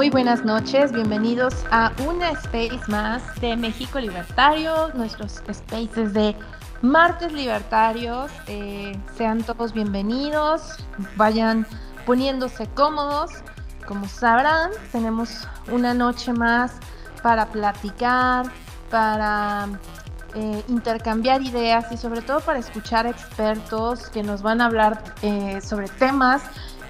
Muy buenas noches, bienvenidos a una space más de México Libertario, nuestros spaces de martes libertarios. Eh, sean todos bienvenidos, vayan poniéndose cómodos. Como sabrán, tenemos una noche más para platicar, para eh, intercambiar ideas y sobre todo para escuchar expertos que nos van a hablar eh, sobre temas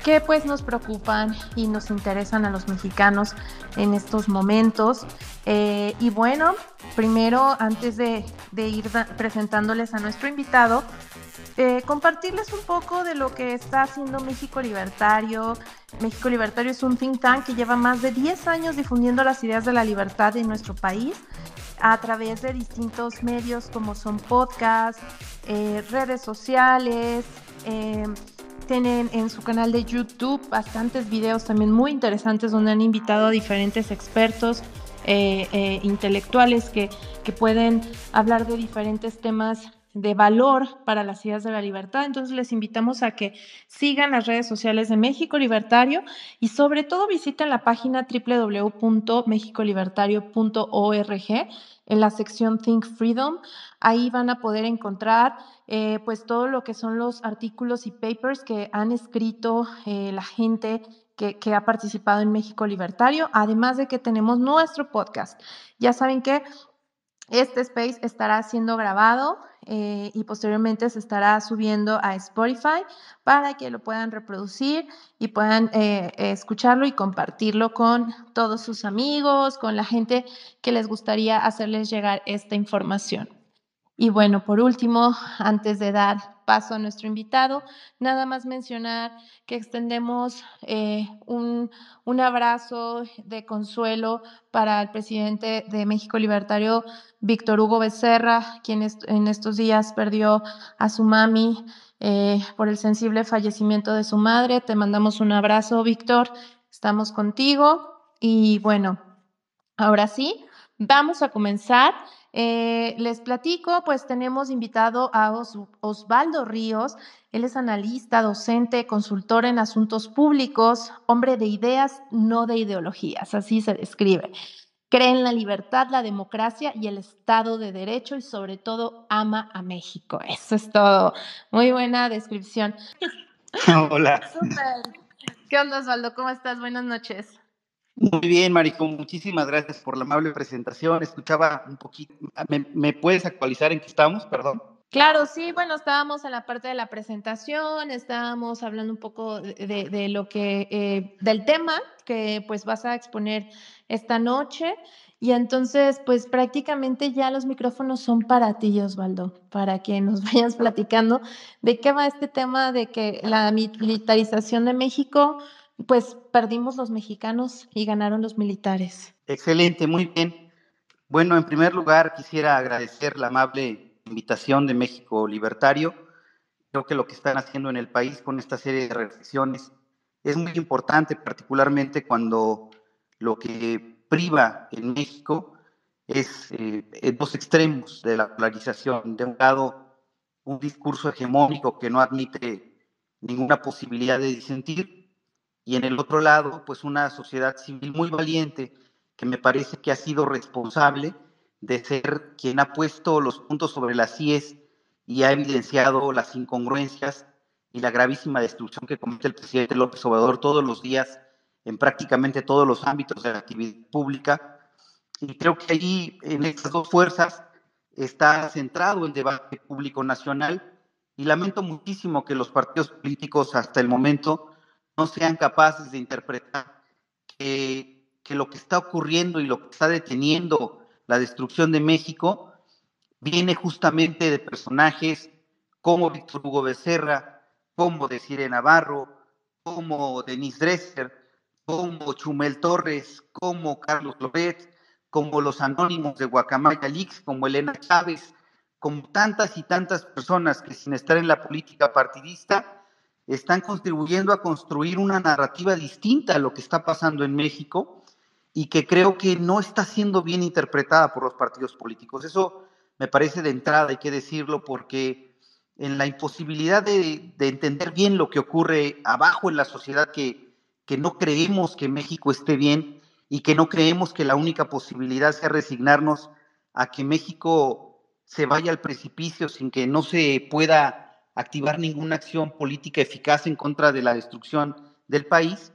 que pues nos preocupan y nos interesan a los mexicanos en estos momentos. Eh, y bueno, primero, antes de, ir presentándoles a nuestro invitado, eh, compartirles un poco de lo que está haciendo México Libertario. México Libertario es un think tank que lleva más de 10 años difundiendo las ideas de la libertad en nuestro país a través de distintos medios como son podcasts, eh, redes sociales, tienen en su canal de YouTube bastantes videos también muy interesantes donde han invitado a diferentes expertos eh, eh, intelectuales que, que pueden hablar de diferentes temas de valor para las ideas de la libertad. Entonces les invitamos a que sigan las redes sociales de México Libertario y sobre todo visiten la página www.mexicolibertario.org en la sección Think Freedom. Ahí van a poder encontrar eh, pues todo lo que son los artículos y papers que han escrito eh, la gente que, ha participado en México Libertario, además de que tenemos nuestro podcast. Ya saben que este space estará siendo grabado eh, y posteriormente se estará subiendo a Spotify para que lo puedan reproducir y puedan escucharlo y compartirlo con todos sus amigos, con la gente que les gustaría hacerles llegar esta información. Y bueno, por último, antes de dar paso a nuestro invitado, nada más mencionar que extendemos eh, un, un, abrazo de consuelo para el presidente de México Libertario, Víctor Hugo Becerra, quien en estos días perdió a su mami eh, por el sensible fallecimiento de su madre. Te mandamos un abrazo, Víctor. Estamos contigo. Y bueno, ahora sí, vamos a comenzar. Eh, les platico, pues tenemos invitado a Osvaldo Ríos. Él es analista, docente, consultor en asuntos públicos, hombre de ideas, no de ideologías, así se describe. Cree en la libertad, la democracia y el Estado de Derecho y sobre todo ama a México. Eso es todo. Muy buena descripción. Hola. ¿Qué onda, Osvaldo? ¿Cómo estás? Buenas noches. Muy bien, Marico, muchísimas gracias por la amable presentación. Escuchaba un poquito, ¿me, puedes actualizar en qué estamos? Perdón. Claro, sí, bueno, estábamos en la parte de la presentación, estábamos hablando un poco de, lo que, eh, del tema que pues vas a exponer esta noche. Y entonces, pues prácticamente ya los micrófonos son para ti, Osvaldo, para que nos vayas platicando de qué va este tema de que la militarización de México pues perdimos los mexicanos y ganaron los militares. Excelente, muy bien. Bueno, en primer lugar quisiera agradecer la amable invitación de México Libertario. Creo que lo que están haciendo en el país con esta serie de reflexiones es muy importante, particularmente cuando lo que priva en México es eh, dos extremos de la polarización. De un lado, un discurso hegemónico que no admite ninguna posibilidad de disentir, y en el otro lado, pues una sociedad civil muy valiente que me parece que ha sido responsable de ser quien ha puesto los puntos sobre las CIES y ha evidenciado las incongruencias y la gravísima destrucción que comete el presidente López Obrador todos los días en prácticamente todos los ámbitos de la actividad pública. Y creo que allí, en estas dos fuerzas, está centrado el debate público nacional y lamento muchísimo que los partidos políticos hasta el momento no sean capaces de interpretar que, lo que está ocurriendo y lo que está deteniendo la destrucción de México viene justamente de personajes como Víctor Hugo Becerra, como Desiree Navarro, como Denis Dresser, como Chumel Torres, como Carlos Loret, como los anónimos de Guacamaya Leaks, como Elena Chávez, como tantas y tantas personas que sin estar en la política partidista están contribuyendo a construir una narrativa distinta a lo que está pasando en México y que creo que no está siendo bien interpretada por los partidos políticos. Eso me parece de entrada, hay que decirlo, porque en la imposibilidad de, entender bien lo que ocurre abajo en la sociedad que, que no creemos que México esté bien y que no creemos que la única posibilidad sea resignarnos a que México se vaya al precipicio sin que no se pueda activar ninguna acción política eficaz en contra de la destrucción del país,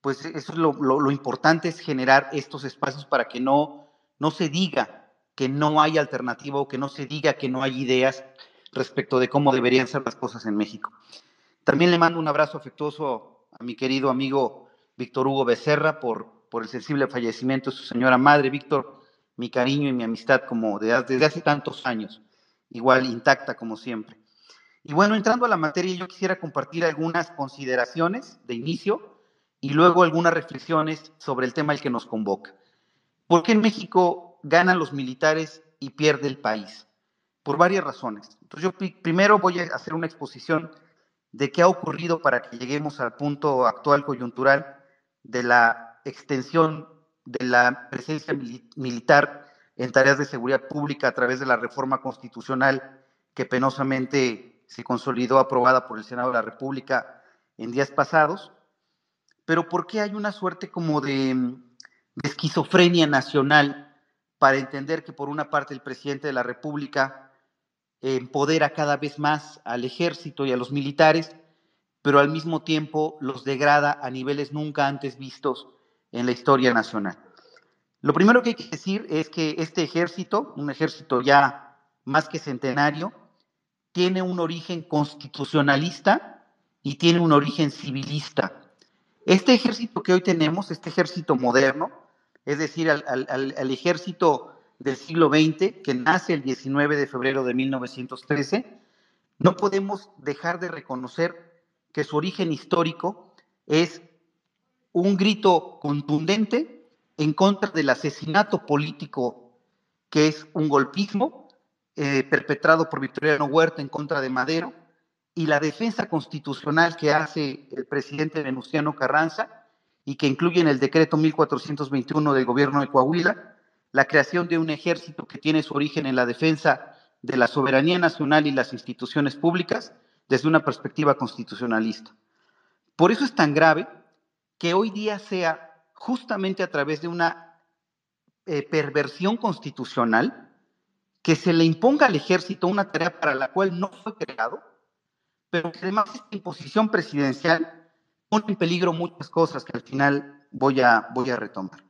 pues eso es lo, importante es generar estos espacios para que no, no se diga que no hay alternativa o que no se diga que no hay ideas respecto de cómo deberían ser las cosas en México. También le mando un abrazo afectuoso a mi querido amigo Víctor Hugo Becerra por, por el sensible fallecimiento de su señora madre. Víctor, mi cariño y mi amistad como desde hace tantos años, igual intacta como siempre. Y bueno, entrando a la materia, yo quisiera compartir algunas consideraciones de inicio y luego algunas reflexiones sobre el tema al que nos convoca. ¿Por qué en México ganan los militares y pierde el país? Por varias razones. Entonces yo primero voy a hacer una exposición de qué ha ocurrido para que lleguemos al punto actual coyuntural de la extensión de la presencia militar en tareas de seguridad pública a través de la reforma constitucional que penosamente se consolidó aprobada por el Senado de la República en días pasados pero ¿por qué hay una suerte como de, esquizofrenia nacional para entender que por una parte el presidente de la República empodera cada vez más al ejército y a los militares, pero al mismo tiempo los degrada a niveles nunca antes vistos en la historia nacional? Lo primero que hay que decir es que este ejército, un ejército ya más que centenario, tiene un origen constitucionalista y tiene un origen civilista. Este ejército que hoy tenemos, este ejército moderno, es decir, al, ejército del siglo XX, que nace el 19 de febrero de 1913, no podemos dejar de reconocer que su origen histórico es un grito contundente en contra del asesinato político que es un golpismo eh, perpetrado por Victoriano Huerta en contra de Madero, y la defensa constitucional que hace el presidente Venustiano Carranza y que incluye en el decreto 1421 del gobierno de Coahuila la creación de un ejército que tiene su origen en la defensa de la soberanía nacional y las instituciones públicas desde una perspectiva constitucionalista. Por eso es tan grave que hoy día sea justamente a través de una eh, perversión constitucional que se le imponga al ejército una tarea para la cual no fue creado, pero que además esta imposición presidencial pone en peligro muchas cosas que al final voy a, voy a retomar.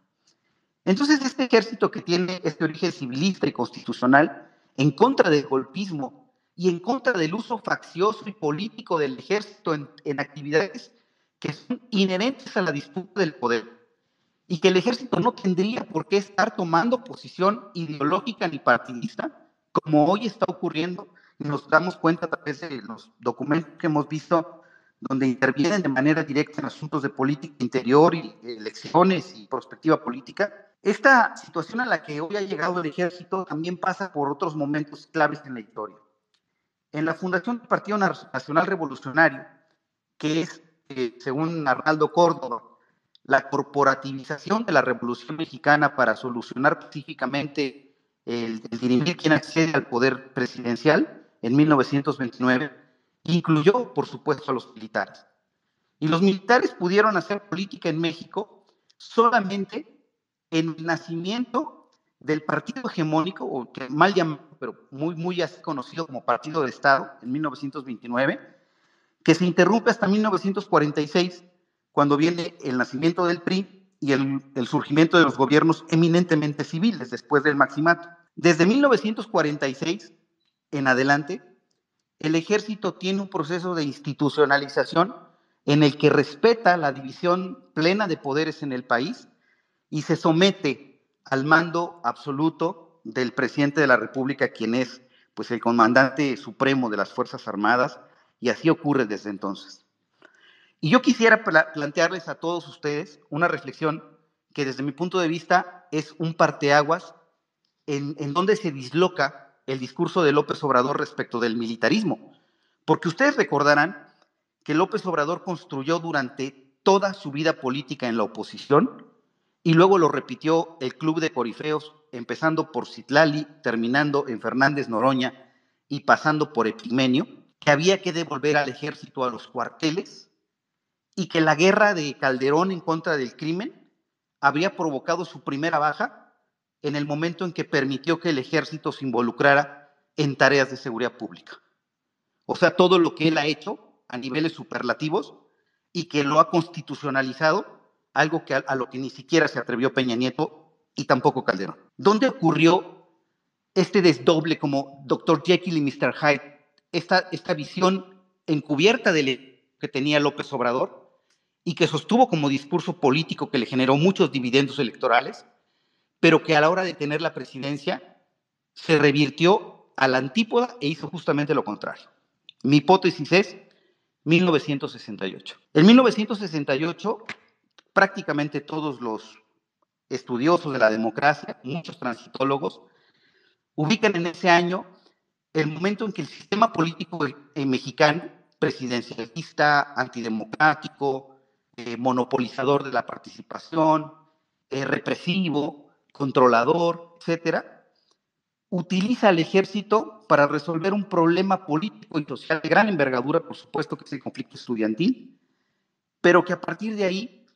Entonces, este ejército que tiene este origen civilista y constitucional en contra del golpismo y en contra del uso faccioso y político del ejército en, en actividades que son inherentes a la disputa del poder y que el ejército no tendría por qué estar tomando posición ideológica ni partidista, como hoy está ocurriendo nos damos cuenta a través de los documentos que hemos visto donde intervienen de manera directa en asuntos de política interior y elecciones y perspectiva política. Esta situación a la que hoy ha llegado el ejército también pasa por otros momentos claves en la historia. En la fundación del Partido Nacional Revolucionario, que es, eh, según Arnaldo Córdoba, la corporativización de la Revolución Mexicana para solucionar pacíficamente el, el quién accede al poder presidencial, en 1929, incluyó, por supuesto, a los militares. Y los militares pudieron hacer política en México solamente en el nacimiento del partido hegemónico, o que mal llamado, pero muy, muy así conocido como Partido de Estado, en 1929, que se interrumpe hasta 1946, cuando viene el nacimiento del PRI y el, surgimiento de los gobiernos eminentemente civiles después del maximato. Desde 1946 en adelante, el ejército tiene un proceso de institucionalización en el que respeta la división plena de poderes en el país y se somete al mando absoluto del presidente de la República, quien es pues el comandante supremo de las Fuerzas Armadas, y así ocurre desde entonces. Y yo quisiera plantearles a todos ustedes una reflexión que desde mi punto de vista es un parteaguas en, en donde se disloca el discurso de López Obrador respecto del militarismo, porque ustedes recordarán que López Obrador construyó durante toda su vida política en la oposición y luego lo repitió el Club de Corifeos, empezando por Citlali, terminando en Fernández Noroña y pasando por Epimenio, que había que devolver al ejército a los cuarteles y que la guerra de Calderón en contra del crimen habría provocado su primera baja en el momento en que permitió que el ejército se involucrara en tareas de seguridad pública. O sea, todo lo que él ha hecho a niveles superlativos y que lo ha constitucionalizado, algo que a, lo que ni siquiera se atrevió Peña Nieto y tampoco Calderón. ¿Dónde ocurrió este desdoble como Dr. Jekyll y Mr. Hyde? Esta, esta visión encubierta que tenía López Obrador y que sostuvo como discurso político que le generó muchos dividendos electorales, pero que a la hora de tener la presidencia se revirtió a la antípoda e hizo justamente lo contrario. Mi hipótesis es 1968. En 1968, prácticamente todos los estudiosos de la democracia, muchos transitólogos, ubican en ese año el momento en que el sistema político mexicano, presidencialista, antidemocrático, eh, monopolizador de la participación, eh, represivo, controlador, etcétera, utiliza al ejército para resolver un problema político y social de gran envergadura, por supuesto que es el conflicto estudiantil, pero que a partir de ahí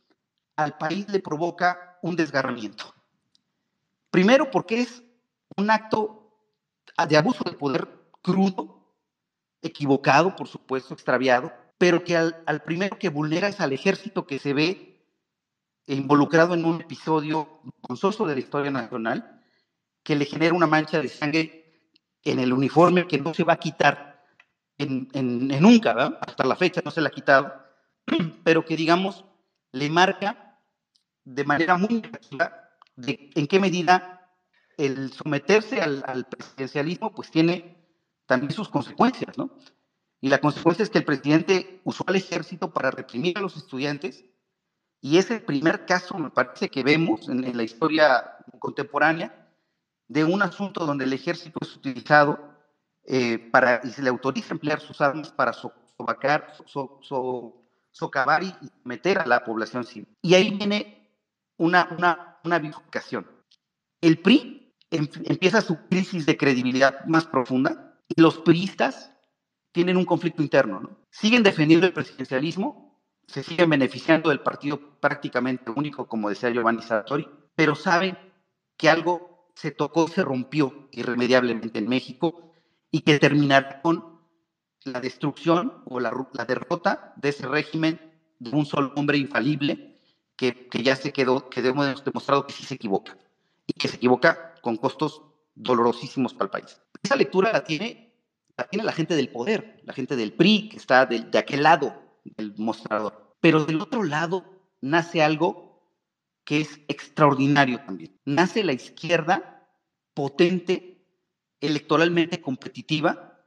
al país le provoca un desgarramiento. Primero porque es un acto de abuso de poder crudo, equivocado, por supuesto, extraviado, pero que al, primero que vulnera es al ejército que se ve involucrado en un episodio consoso de la historia nacional, que le genera una mancha de sangre en el uniforme que no se va a quitar en, nunca, ¿verdad? hasta la fecha no se la ha quitado, pero que digamos le marca de manera muy de en qué medida el someterse al, al, presidencialismo pues tiene también sus consecuencias, ¿no? Y la consecuencia es que el presidente usó al ejército para reprimir a los estudiantes y es el primer caso, me parece, que vemos en, la historia contemporánea de un asunto donde el ejército es utilizado eh, para, y se le autoriza emplear sus armas para socavar y meter a la población civil. Y ahí viene una, una, una bifurcación. El PRI em, empieza su crisis de credibilidad más profunda y los priistas tienen un conflicto interno. ¿no? Siguen defendiendo el presidencialismo, se siguen beneficiando del partido prácticamente único, como decía Giovanni Sartori, pero saben que algo se tocó, se rompió irremediablemente en México y que terminará con la destrucción o la, derrota de ese régimen de un solo hombre infalible que, que ya se quedó, que hemos demostrado que sí se equivoca y que se equivoca con costos dolorosísimos para el país. Esa lectura la tiene, la tiene la gente del poder, la gente del PRI, que está de, de aquel lado del mostrador. Pero del otro lado nace algo que es extraordinario también. Nace la izquierda potente, electoralmente competitiva,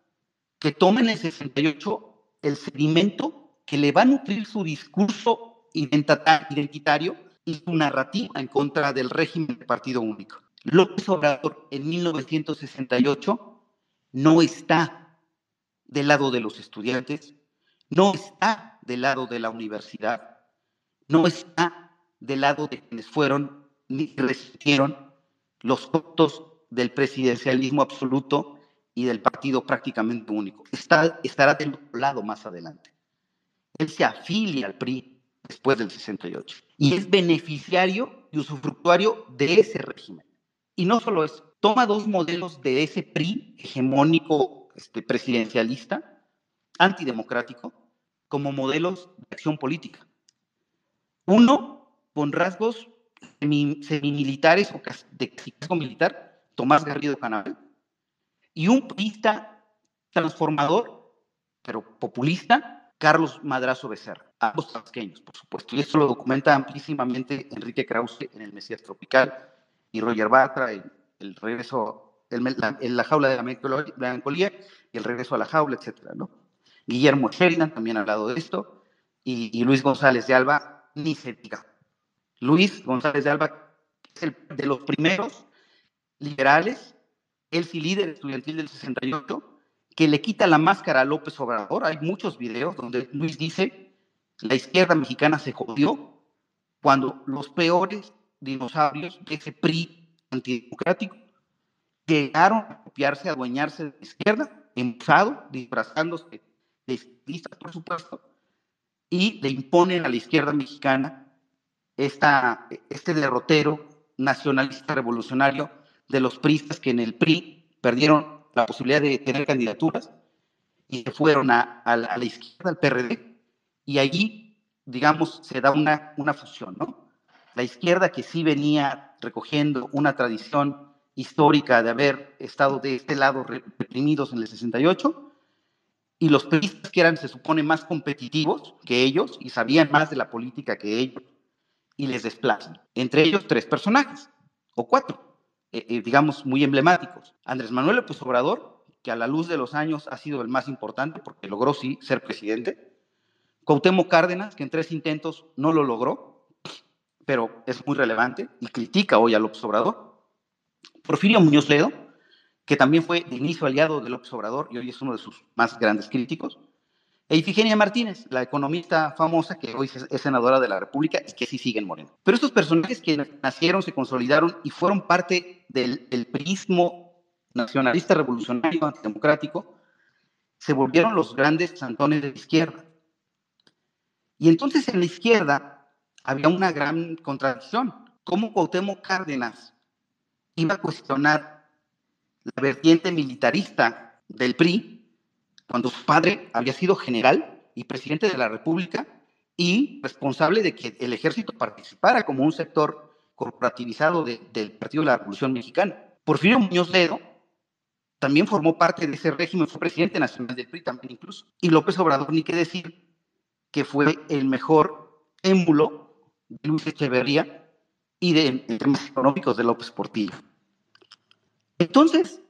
que toma en el 68 el sedimento que le va a nutrir su discurso identitario y su narrativa en contra del régimen de partido único. López Obrador en 1968 no está del lado de los estudiantes, no está del lado de la universidad, no está del lado de quienes fueron ni resistieron los costos del presidencialismo absoluto y del partido prácticamente único. Está, estará del otro lado más adelante. Él se afilia al PRI después del 68 y es beneficiario y usufructuario de ese régimen. Y no solo eso, toma dos modelos de ese PRI hegemónico este, presidencialista, antidemocrático, como modelos de acción política. Uno con rasgos semimilitares o de casco militar, Tomás Garrido Canal, y un priista transformador, pero populista, Carlos Madrazo Becerra, ambos tabasqueños, por supuesto. Y esto lo documenta amplísimamente Enrique Krause en El Mesías Tropical y Roger Batra, el, regreso, el, la, jaula de la melancolía y el regreso a la jaula, etcétera, ¿no? Guillermo Sheridan también ha hablado de esto, y, y Luis González de Alba, ni se diga. Luis González de Alba es el de los primeros liberales, el sí líder estudiantil del 68, que le quita la máscara a López Obrador. Hay muchos videos donde Luis dice, la izquierda mexicana se jodió cuando los peores dinosaurios de ese PRI antidemocrático llegaron a copiarse, a adueñarse de la izquierda, empujado, disfrazándose de izquierdistas, por supuesto, y le imponen a la izquierda mexicana esta, este derrotero nacionalista revolucionario de los priistas que en el PRI perdieron la posibilidad de tener candidaturas y se fueron a, la, izquierda, al PRD, y allí, digamos, se da una, una fusión, ¿no? La izquierda que sí venía recogiendo una tradición histórica de haber estado de este lado reprimidos en el 68, y los periodistas que eran, se supone, más competitivos que ellos y sabían más de la política que ellos, y les desplazan. Entre ellos, tres personajes, o cuatro, eh, eh, digamos, muy emblemáticos. Andrés Manuel López Obrador, que a la luz de los años ha sido el más importante porque logró sí ser presidente. Cuauhtémoc Cárdenas, que en tres intentos no lo logró, pero es muy relevante y critica hoy a López Obrador. Porfirio Muñoz Ledo, que también fue de inicio aliado de López Obrador y hoy es uno de sus más grandes críticos, e Ifigenia Martínez, la economista famosa que hoy es senadora de la República y que sí sigue en. Pero estos personajes que nacieron, se consolidaron y fueron parte del, del nacionalista revolucionario antidemocrático, se volvieron los grandes santones de la izquierda. Y entonces en la izquierda había una gran contradicción. ¿Cómo Cuauhtémoc Cárdenas iba a cuestionar la vertiente militarista del PRI, cuando su padre había sido general y presidente de la República y responsable de que el ejército participara como un sector corporativizado del Partido de la Revolución Mexicana. Porfirio Muñoz Ledo también formó parte de ese régimen, fue presidente nacional del PRI también incluso. Y López Obrador, ni qué decir, que fue el mejor émulo de Luis Echeverría y de, temas económicos de López Portillo. Entonces,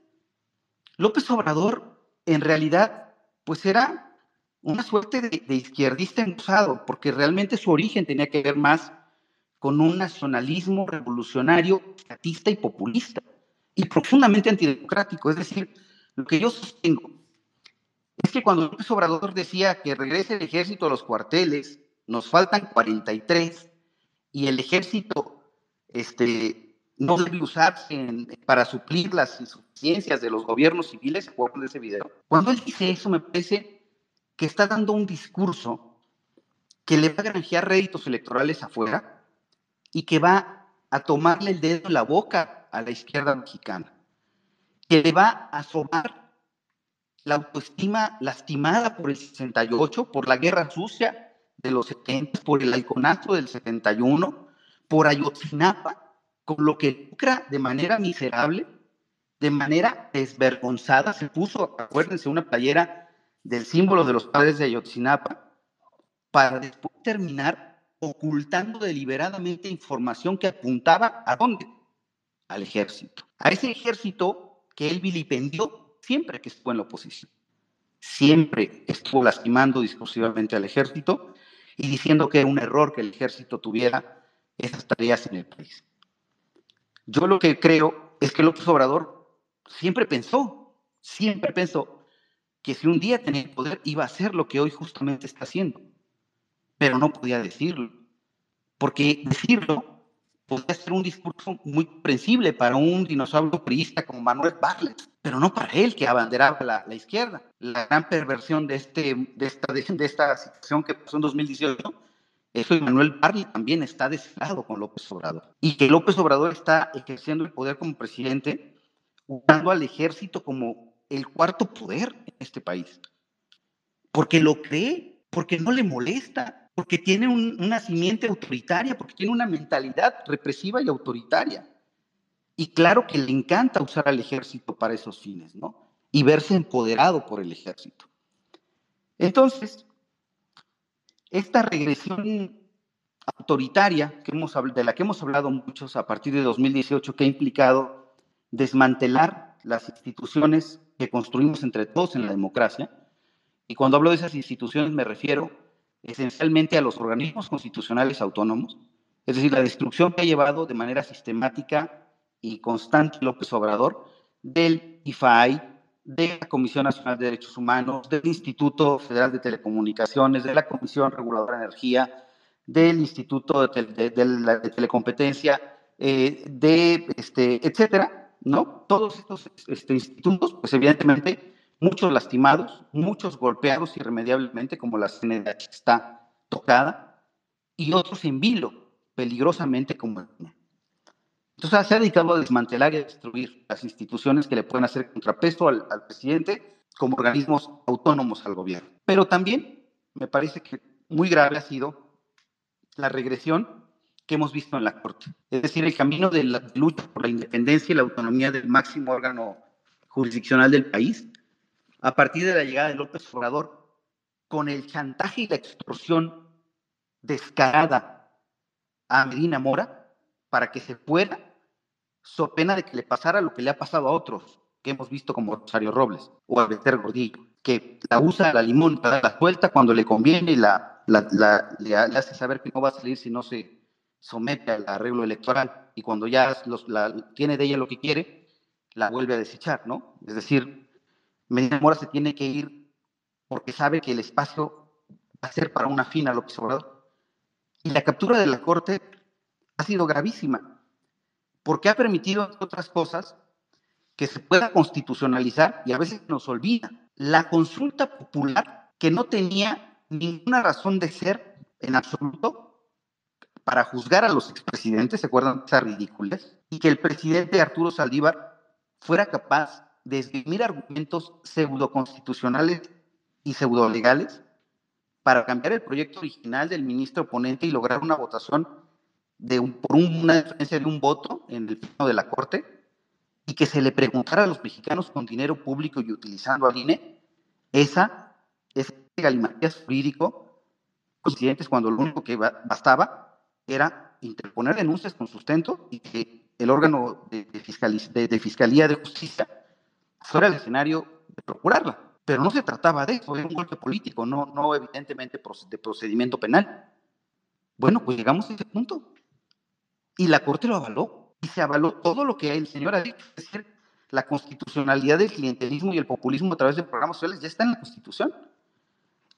López Obrador en realidad pues era una suerte de, izquierdista enusado, porque realmente su origen tenía que ver más con un nacionalismo revolucionario, estatista y populista, y profundamente antidemocrático. Es decir, lo que yo sostengo es que cuando López Obrador decía que regrese el ejército a los cuarteles, nos faltan 43, y el ejército este, no debe usarse para suplir las insuficiencias de los gobiernos civiles. Cuando él dice eso, me parece que está dando un discurso que le va a granjear réditos electorales afuera y que va a tomarle el dedo en la boca a la izquierda mexicana, que le va a asomar la autoestima lastimada por el 68, por la guerra sucia de los 70, por el halconazo del 71, por Ayotzinapa, con lo que lucra de manera miserable, de manera desvergonzada. Se puso, acuérdense, una playera del símbolo de los padres de Ayotzinapa, para después terminar ocultando deliberadamente información que apuntaba a dónde? Al ejército. A ese ejército que él vilipendió siempre que estuvo en la oposición. Siempre estuvo lastimando discursivamente al ejército y diciendo que era un error que el ejército tuviera esas tareas en el país. Yo lo que creo es que López Obrador siempre pensó, siempre pensó que si un día tenía el poder iba a hacer lo que hoy justamente está haciendo, pero no podía decirlo, porque decirlo podría ser un discurso muy comprensible para un dinosaurio priista como Manuel Bartlett, pero no para él que abanderaba la, la izquierda. La gran perversión de, este, de, esta, de, de esta situación que pasó en 2018 eso y Manuel Barley también está deslado con López Obrador. Y que López Obrador está ejerciendo el poder como presidente, usando al ejército como el cuarto poder en este país. Porque lo cree, porque no le molesta, porque tiene un, una simiente autoritaria, porque tiene una mentalidad represiva y autoritaria. Y claro que le encanta usar al ejército para esos fines, ¿no? Y verse empoderado por el ejército. Entonces, esta regresión autoritaria que hemos, de la que hemos hablado muchos a partir de 2018, que ha implicado desmantelar las instituciones que construimos entre todos en la democracia, y cuando hablo de esas instituciones me refiero esencialmente a los organismos constitucionales autónomos, es decir, la destrucción que ha llevado de manera sistemática y constante López Obrador del IFAI, de la Comisión Nacional de Derechos Humanos, del Instituto Federal de Telecomunicaciones, de la Comisión Reguladora de Energía, del Instituto de, Telecompetencia, eh, de este, etcétera, ¿no? Todos estos este, institutos, pues evidentemente, muchos lastimados, muchos golpeados irremediablemente, como la CNDH está tocada, y otros en vilo, peligrosamente como entonces se ha dedicado a desmantelar y destruir las instituciones que le pueden hacer contrapeso al, al presidente como organismos autónomos al gobierno. Pero también me parece que muy grave ha sido la regresión que hemos visto en la Corte. Es decir, el camino de la lucha por la independencia y la autonomía del máximo órgano jurisdiccional del país, a partir de la llegada de López Obrador, con el chantaje y la extorsión descarada a Medina Mora para que se fuera, so pena de que le pasara lo que le ha pasado a otros que hemos visto como Rosario Robles o a Gordillo, que la usa la limón para dar la vuelta cuando le conviene y la, le, hace saber que no va a salir si no se somete al arreglo electoral y cuando ya los, tiene de ella lo que quiere, la vuelve a desechar, ¿no? Es decir, Medina Mora se tiene que ir porque sabe que el espacio va a ser para una fina López Obrador. Y la captura de la Corte ha sido gravísima, porque ha permitido, otras cosas, que se pueda constitucionalizar y a veces nos olvida. La consulta popular que no tenía ninguna razón de ser en absoluto para juzgar a los expresidentes, ¿se acuerdan de esas ridículas? Y que el presidente Arturo Saldívar fuera capaz de esgrimir argumentos pseudoconstitucionales y pseudolegales para cambiar el proyecto original del ministro oponente y lograr una votación de por una diferencia de un voto en el pleno de la Corte y que se le preguntara a los mexicanos con dinero público y utilizando al INE, esa, ese galimatías jurídico, coincidentes cuando lo único que bastaba era interponer denuncias con sustento y que el órgano de, de, Fiscalía de Justicia fuera el escenario de procurarla. Pero no se trataba de eso, era un golpe político, no, no evidentemente de procedimiento penal. Bueno, pues llegamos a ese punto. Y la Corte lo avaló y se avaló todo lo que el señor ha dicho, es decir, la constitucionalidad del clientelismo y el populismo a través de programas sociales ya está en la Constitución.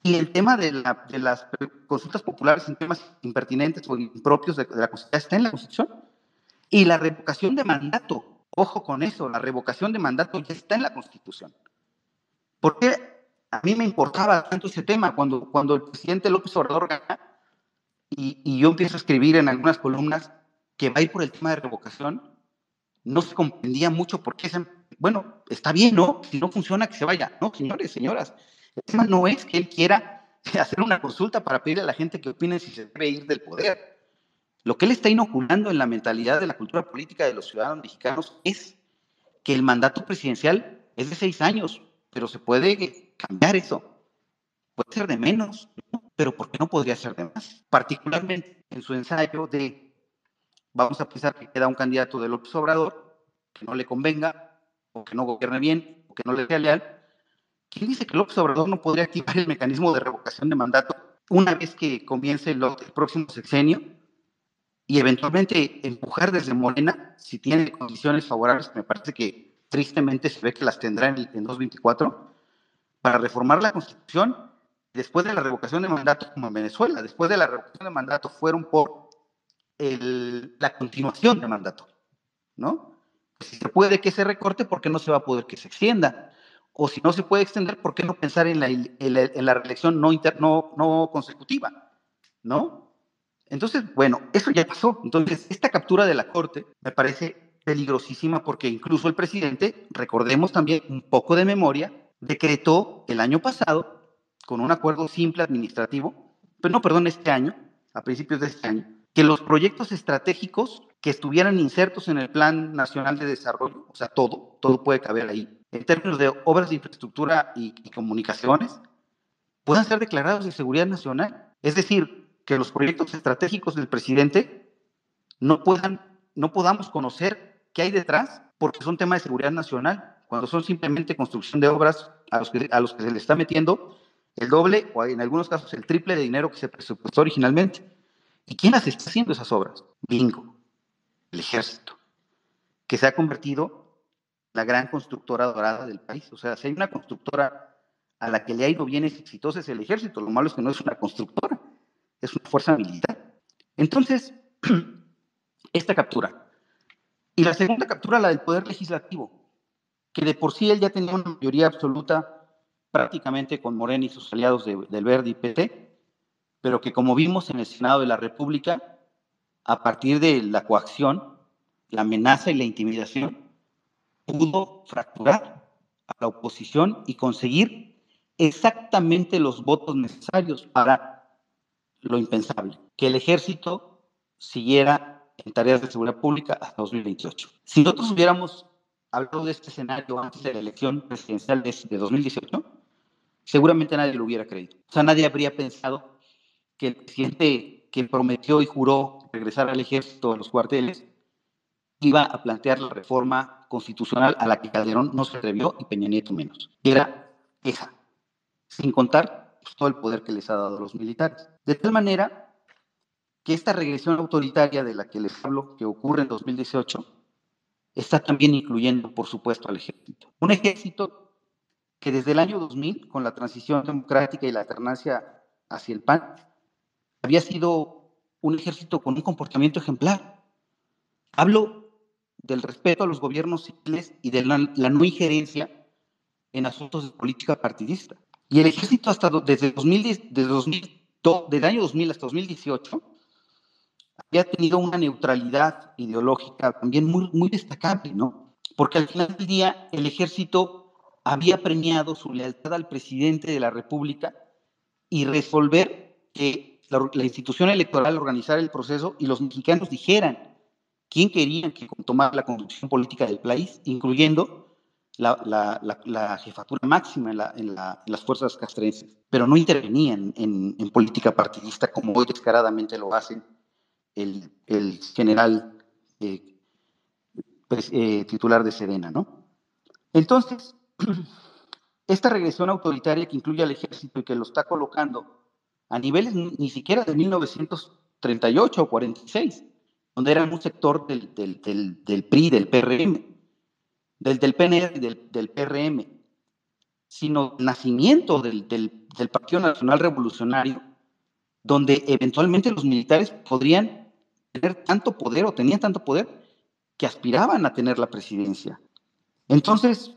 Y el tema de, las consultas populares en temas impertinentes o impropios de, la Constitución está en la Constitución. Y la revocación de mandato, ojo con eso, la revocación de mandato ya está en la Constitución. ¿Por qué a mí me importaba tanto ese tema cuando, cuando el presidente López Obrador gana y, y yo empiezo a escribir en algunas columnas que va a ir por el tema de revocación, no se comprendía mucho por qué, bueno, está bien, ¿no? Si no funciona, que se vaya. No, señores, señoras, el tema no es que él quiera hacer una consulta para pedirle a la gente que opine si se debe ir del poder. Lo que él está inoculando en la mentalidad de la cultura política de los ciudadanos mexicanos es que el mandato presidencial es de seis años, pero se puede cambiar eso. Puede ser de menos, pero ¿por qué no podría ser de más? Particularmente en su ensayo de vamos a pensar que queda un candidato de López Obrador que no le convenga, o que no gobierne bien, o que no le sea leal. ¿Quién dice que López Obrador no podría activar el mecanismo de revocación de mandato una vez que comience el, próximo sexenio y eventualmente empujar desde Morena, si tiene condiciones favorables, me parece que tristemente se ve que las tendrá en, en 2024, para reformar la Constitución después de la revocación de mandato como en Venezuela. Después de la revocación de mandato fueron por la continuación del mandato, ¿no? Si se puede que se recorte, ¿por qué no se va a poder que se extienda? O si no se puede extender, ¿por qué no pensar en la, en la, reelección no, no, consecutiva? ¿No? Entonces, bueno, eso ya pasó. Entonces, esta captura de la Corte me parece peligrosísima porque incluso el presidente, recordemos también un poco de memoria, decretó el año pasado, con un acuerdo simple administrativo, pero no, perdón, este año, a principios de este año, que los proyectos estratégicos que estuvieran insertos en el Plan Nacional de Desarrollo, o sea, todo, todo puede caber ahí, en términos de obras de infraestructura y, comunicaciones, puedan ser declarados de seguridad nacional. Es decir, que los proyectos estratégicos del presidente no, puedan, no podamos conocer qué hay detrás porque son temas de seguridad nacional, cuando son simplemente construcción de obras a los que, a los que se le está metiendo el doble o en algunos casos el triple de dinero que se presupuestó originalmente. ¿Y quién las está haciendo esas obras? Bingo, el ejército, que se ha convertido en la gran constructora dorada del país. O sea, si hay una constructora a la que le ha ido bien es exitosa es el ejército. Lo malo es que no es una constructora, es una fuerza militar. Entonces, esta captura. Y la segunda captura, la del Poder Legislativo, que de por sí él ya tenía una mayoría absoluta prácticamente con Morena y sus aliados del Verde y PT, pero que como vimos en el Senado de la República, a partir de la coacción, la amenaza y la intimidación, pudo fracturar a la oposición y conseguir exactamente los votos necesarios para lo impensable, que el ejército siguiera en tareas de seguridad pública hasta 2028. Si nosotros hubiéramos hablado de este escenario antes de la elección presidencial de 2018, seguramente nadie lo hubiera creído. O sea, nadie habría pensado que el presidente que prometió y juró regresar al ejército a los cuarteles iba a plantear la reforma constitucional a la que Calderón no se atrevió y Peña Nieto menos. era esa, sin contar pues, todo el poder que les ha dado a los militares. De tal manera que esta regresión autoritaria de la que les hablo, que ocurre en 2018, está también incluyendo, por supuesto, al ejército. Un ejército que desde el año 2000, con la transición democrática y la alternancia hacia el PAN, había sido un ejército con un comportamiento ejemplar. Hablo del respeto a los gobiernos civiles y de la, no injerencia en asuntos de política partidista. Y el ejército hasta desde, 2010, desde 2000, desde el año 2000 hasta 2018 había tenido una neutralidad ideológica también muy, muy destacable, ¿no? Porque al final del día el ejército había premiado su lealtad al presidente de la República y resolver que la, institución electoral organizara el proceso y los mexicanos dijeran quién querían que tomara la conducción política del país, incluyendo la, jefatura máxima en, las fuerzas castrenses, pero no intervenían en, política partidista como hoy descaradamente lo hacen el, general eh, pues, eh, titular de Sedena, ¿no? Entonces, esta regresión autoritaria que incluye al ejército y que lo está colocando a niveles ni siquiera de 1938 o 46, donde eran un sector del, del, del, PRI, del PRM, del, del PNR y del, PRM, sino nacimiento del, del, del Partido Nacional Revolucionario, donde eventualmente los militares podrían tener tanto poder o tenían tanto poder que aspiraban a tener la presidencia. Entonces,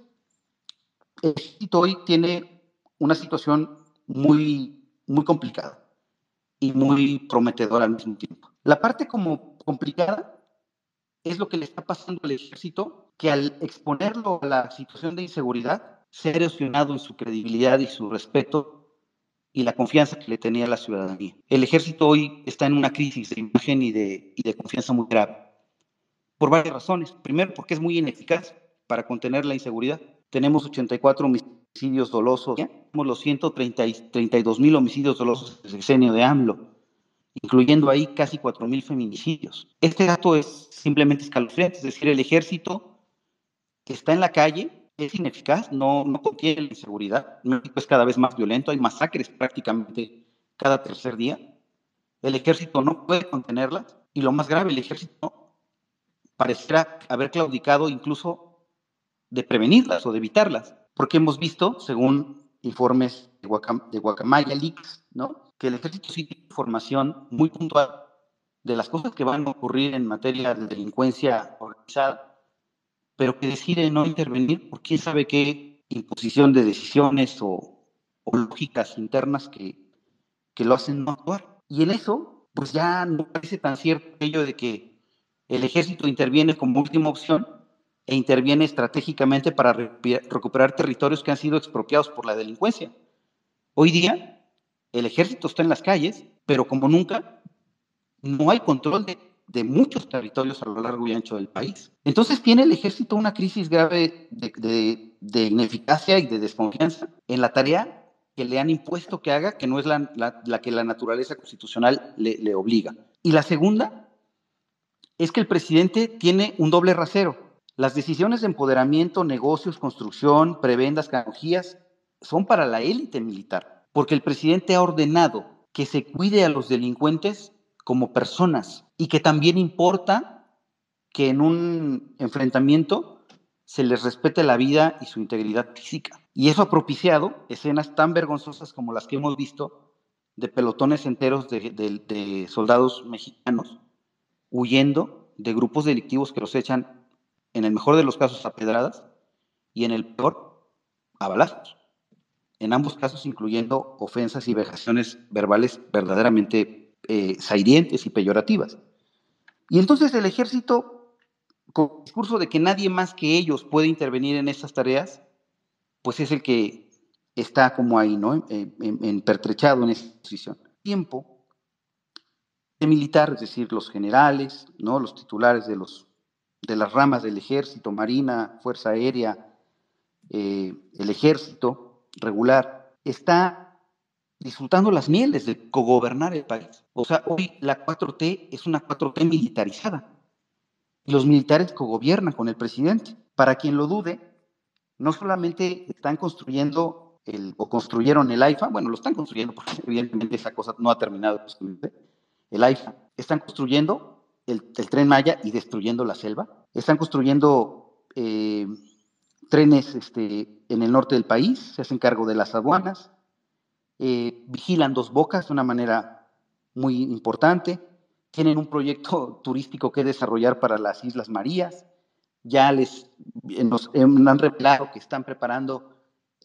ejército hoy tiene una situación muy, muy complicada y muy prometedora al mismo tiempo. La parte como complicada es lo que le está pasando al ejército, que al exponerlo a la situación de inseguridad, se ha erosionado en su credibilidad y su respeto y la confianza que le tenía la ciudadanía. El ejército hoy está en una crisis de imagen y de, y de confianza muy grave, por varias razones. Primero, porque es muy ineficaz para contener la inseguridad. Tenemos 84 homicidios dolosos, tenemos los 132 mil homicidios dolosos del sexenio de AMLO incluyendo ahí casi 4.000 feminicidios. Este dato es simplemente escalofriante, es decir, el ejército está en la calle es ineficaz, no, no contiene la inseguridad. México es cada vez más violento, hay masacres prácticamente cada tercer día. El ejército no puede contenerlas y lo más grave, el ejército parecerá haber claudicado incluso de prevenirlas o de evitarlas, porque hemos visto, según informes de, de Guacamaya Leaks, ¿no? que el ejército sí tiene información muy puntual de las cosas que van a ocurrir en materia de delincuencia organizada, pero que decide no intervenir por quién sabe qué imposición de decisiones o, lógicas internas que, que lo hacen no actuar. Y en eso, pues ya no parece tan cierto aquello de que el ejército interviene como última opción e interviene estratégicamente para recuperar territorios que han sido expropiados por la delincuencia. Hoy día, el ejército está en las calles, pero como nunca, no hay control de, muchos territorios a lo largo y ancho del país. Entonces tiene el ejército una crisis grave de, ineficacia y de desconfianza en la tarea que le han impuesto que haga, que no es la, que la naturaleza constitucional le, le obliga. Y la segunda es que el presidente tiene un doble rasero. Las decisiones de empoderamiento, negocios, construcción, prebendas, canonjías, son para la élite militar porque el presidente ha ordenado que se cuide a los delincuentes como personas y que también importa que en un enfrentamiento se les respete la vida y su integridad física. Y eso ha propiciado escenas tan vergonzosas como las que hemos visto de pelotones enteros de, soldados mexicanos huyendo de grupos delictivos que los echan, en el mejor de los casos, a pedradas y en el peor, a balazos. en ambos casos incluyendo ofensas y vejaciones verbales verdaderamente eh, y peyorativas. Y entonces el ejército, con el discurso de que nadie más que ellos puede intervenir en estas tareas, pues es el que está como ahí, ¿no? En, pertrechado en esa posición. Tiempo de militar, es decir, los generales, ¿no? Los titulares de, los, de las ramas del ejército, marina, fuerza aérea, eh, el ejército regular, está disfrutando las mieles de cogobernar el país. O sea, hoy la 4T es una 4T militarizada. Los militares cogobiernan con el presidente. Para quien lo dude, no solamente están construyendo el, o construyeron el AIFA, bueno, lo están construyendo porque evidentemente esa cosa no ha terminado el AIFA, están construyendo el, tren Maya y destruyendo la selva, están construyendo eh, trenes este, en el norte del país, se hacen cargo de las aduanas, eh, vigilan dos bocas de una manera muy importante, tienen un proyecto turístico que desarrollar para las Islas Marías, ya les nos, han revelado que están preparando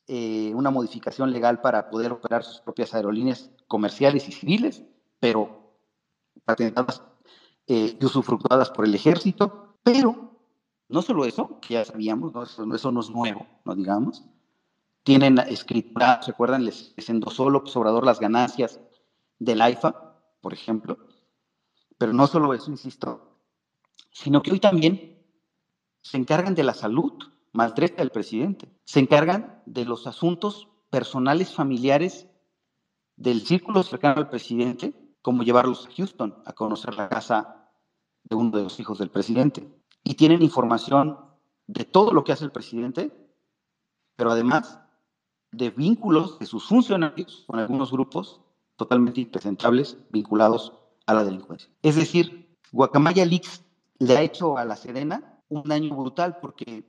eh, una modificación legal para poder operar sus propias aerolíneas comerciales y civiles, pero patentadas eh, y usufructuadas por el ejército. Pero no solo eso, que ya sabíamos, Eso, no es nuevo, no digamos. Tienen escritura, ¿se acuerdan? Les, les endosó López Obrador las ganancias del AIFA, por ejemplo. Pero no solo eso, insisto, sino que hoy también se encargan de la salud, maltrata al presidente, se encargan de los asuntos personales, familiares del círculo cercano al presidente, como llevarlos a Houston a conocer la casa de uno de los hijos del presidente. Y tienen información de todo lo que hace el presidente, pero además de vínculos de sus funcionarios con algunos grupos totalmente impresentables vinculados a la delincuencia. Es decir, Guacamaya Leaks le ha hecho a la Serena un daño brutal porque,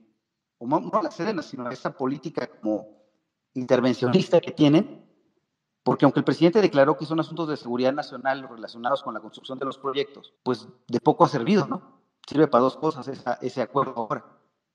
no a la Serena, sino a esa política como intervencionista que tienen, porque aunque el presidente declaró que son asuntos de seguridad nacional relacionados con la construcción de los proyectos, pues de poco ha servido, ¿no? Sirve para dos cosas ese acuerdo ahora,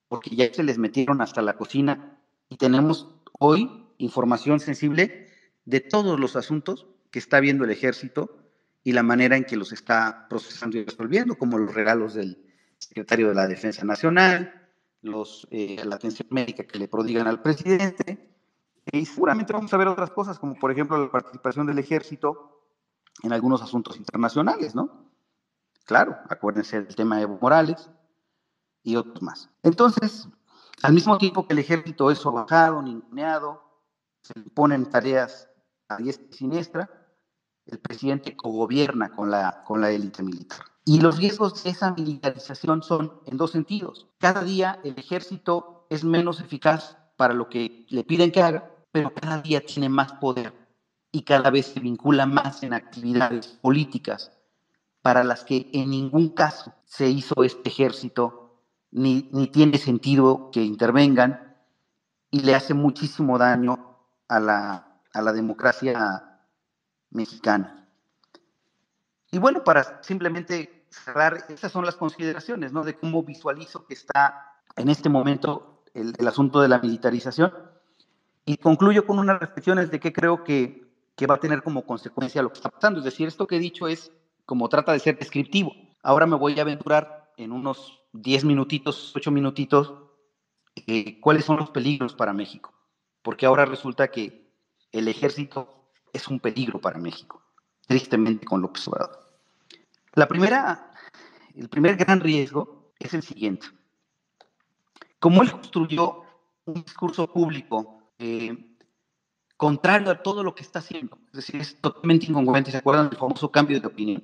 porque ya se les metieron hasta la cocina y tenemos hoy información sensible de todos los asuntos que está viendo el ejército y la manera en que los está procesando y resolviendo, como los regalos del, secretario de la Defensa Nacional, los, eh, la atención médica que le prodigan al presidente, y seguramente vamos a ver otras cosas, como por ejemplo la participación del ejército en algunos asuntos internacionales, ¿no? Claro, acuérdense del tema de Evo Morales y otros más. Entonces, al mismo tiempo que el ejército es sobajado, ninguneado, se le ponen tareas a diestra y siniestra, el presidente cogobierna con la, con la élite militar. Y los riesgos de esa militarización son en dos sentidos. Cada día el ejército es menos eficaz para lo que le piden que haga, pero cada día tiene más poder y cada vez se vincula más en actividades políticas para las que en ningún caso se hizo este ejército, ni, ni tiene sentido que intervengan y le hace muchísimo daño a la, a la democracia mexicana. Y bueno, para simplemente cerrar, esas son las consideraciones, ¿no? De cómo visualizo que está en este momento el, asunto de la militarización. Y concluyo con unas reflexiones de qué creo que, que va a tener como consecuencia lo que está pasando. Es decir, esto que he dicho es como trata de ser descriptivo. Ahora me voy a aventurar en unos 10 minutitos, 8 minutitos, eh, cuáles son los peligros para México. Porque ahora resulta que el ejército es un peligro para México tristemente con López Obrador. La primera, el primer gran riesgo es el siguiente. Como él construyó un discurso público eh, contrario a todo lo que está haciendo, es decir, es totalmente incongruente, ¿se acuerdan del famoso cambio de opinión?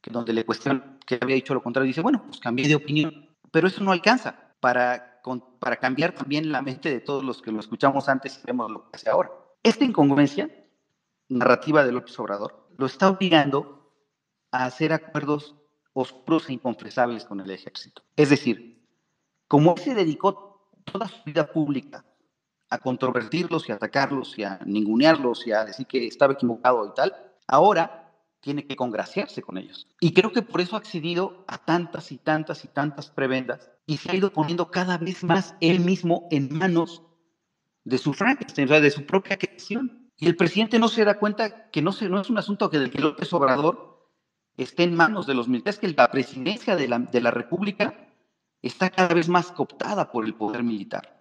Que donde le cuestionan que había dicho lo contrario, dice, bueno, pues cambié de opinión, pero eso no alcanza para, cambiar también la mente de todos los que lo escuchamos antes y vemos lo que hace ahora. Esta incongruencia narrativa de López Obrador lo está obligando a hacer acuerdos oscuros e inconfesables con el ejército. Es decir, como se dedicó toda su vida pública a controvertirlos y a atacarlos y a ningunearlos y a decir que estaba equivocado y tal, ahora tiene que congraciarse con ellos. Y creo que por eso ha accedido a tantas y tantas y tantas prebendas y se ha ido poniendo cada vez más él mismo en manos de su Frankenstein, de su propia creación. Y el presidente no se da cuenta que no, se, no es un asunto que del que López Obrador esté en manos de los militares, que la presidencia de la, de la República está cada vez más cooptada por el poder militar.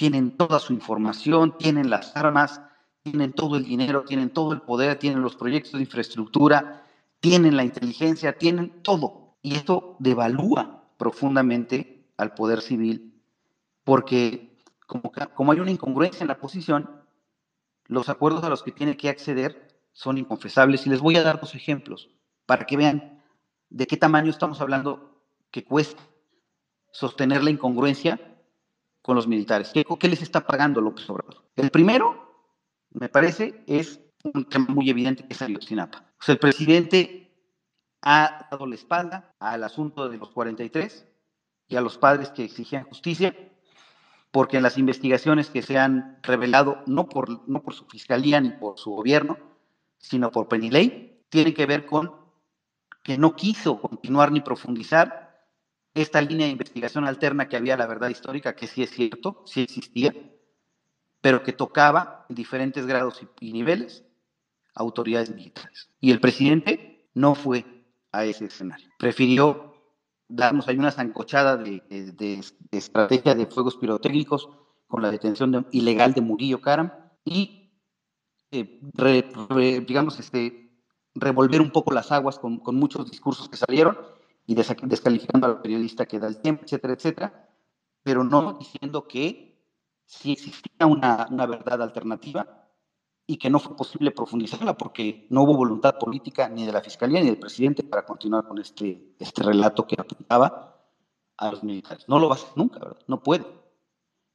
Tienen toda su información, tienen las armas, tienen todo el dinero, tienen todo el poder, tienen los proyectos de infraestructura, tienen la inteligencia, tienen todo. Y esto devalúa profundamente al poder civil, porque como, hay una incongruencia en la posición, los acuerdos a los que tiene que acceder son inconfesables. Y les voy a dar dos ejemplos para que vean de qué tamaño estamos hablando que cuesta sostener la incongruencia con los militares. ¿Qué, les está pagando López Obrador? El primero me parece, es un tema muy evidente que es Ayotzinapa. El presidente ha dado la espalda al asunto de los 43 y a los padres que exigían justicia, porque en las investigaciones que se han revelado, no por, no por su fiscalía ni por su gobierno, sino por Penilei, tienen que ver con que no quiso continuar ni profundizar esta línea de investigación alterna que había la verdad histórica, que sí es cierto, sí existía, pero que tocaba en diferentes grados y, niveles autoridades militares. Y el presidente no fue a ese escenario. Prefirió darnos ahí una zancochada de, estrategia de fuegos pirotécnicos con la detención ilegal de Murillo Karam y, eh, digamos, este, revolver un poco las aguas con, con muchos discursos que salieron y descalificando al periodista que da el tiempo, etcétera, etcétera, pero no diciendo que si existía una, una verdad alternativa y que no fue posible profundizarla porque no hubo voluntad política ni de la Fiscalía ni del presidente para continuar con este, este relato que apuntaba a los militares. No lo va a hacer nunca, ¿verdad? No puede.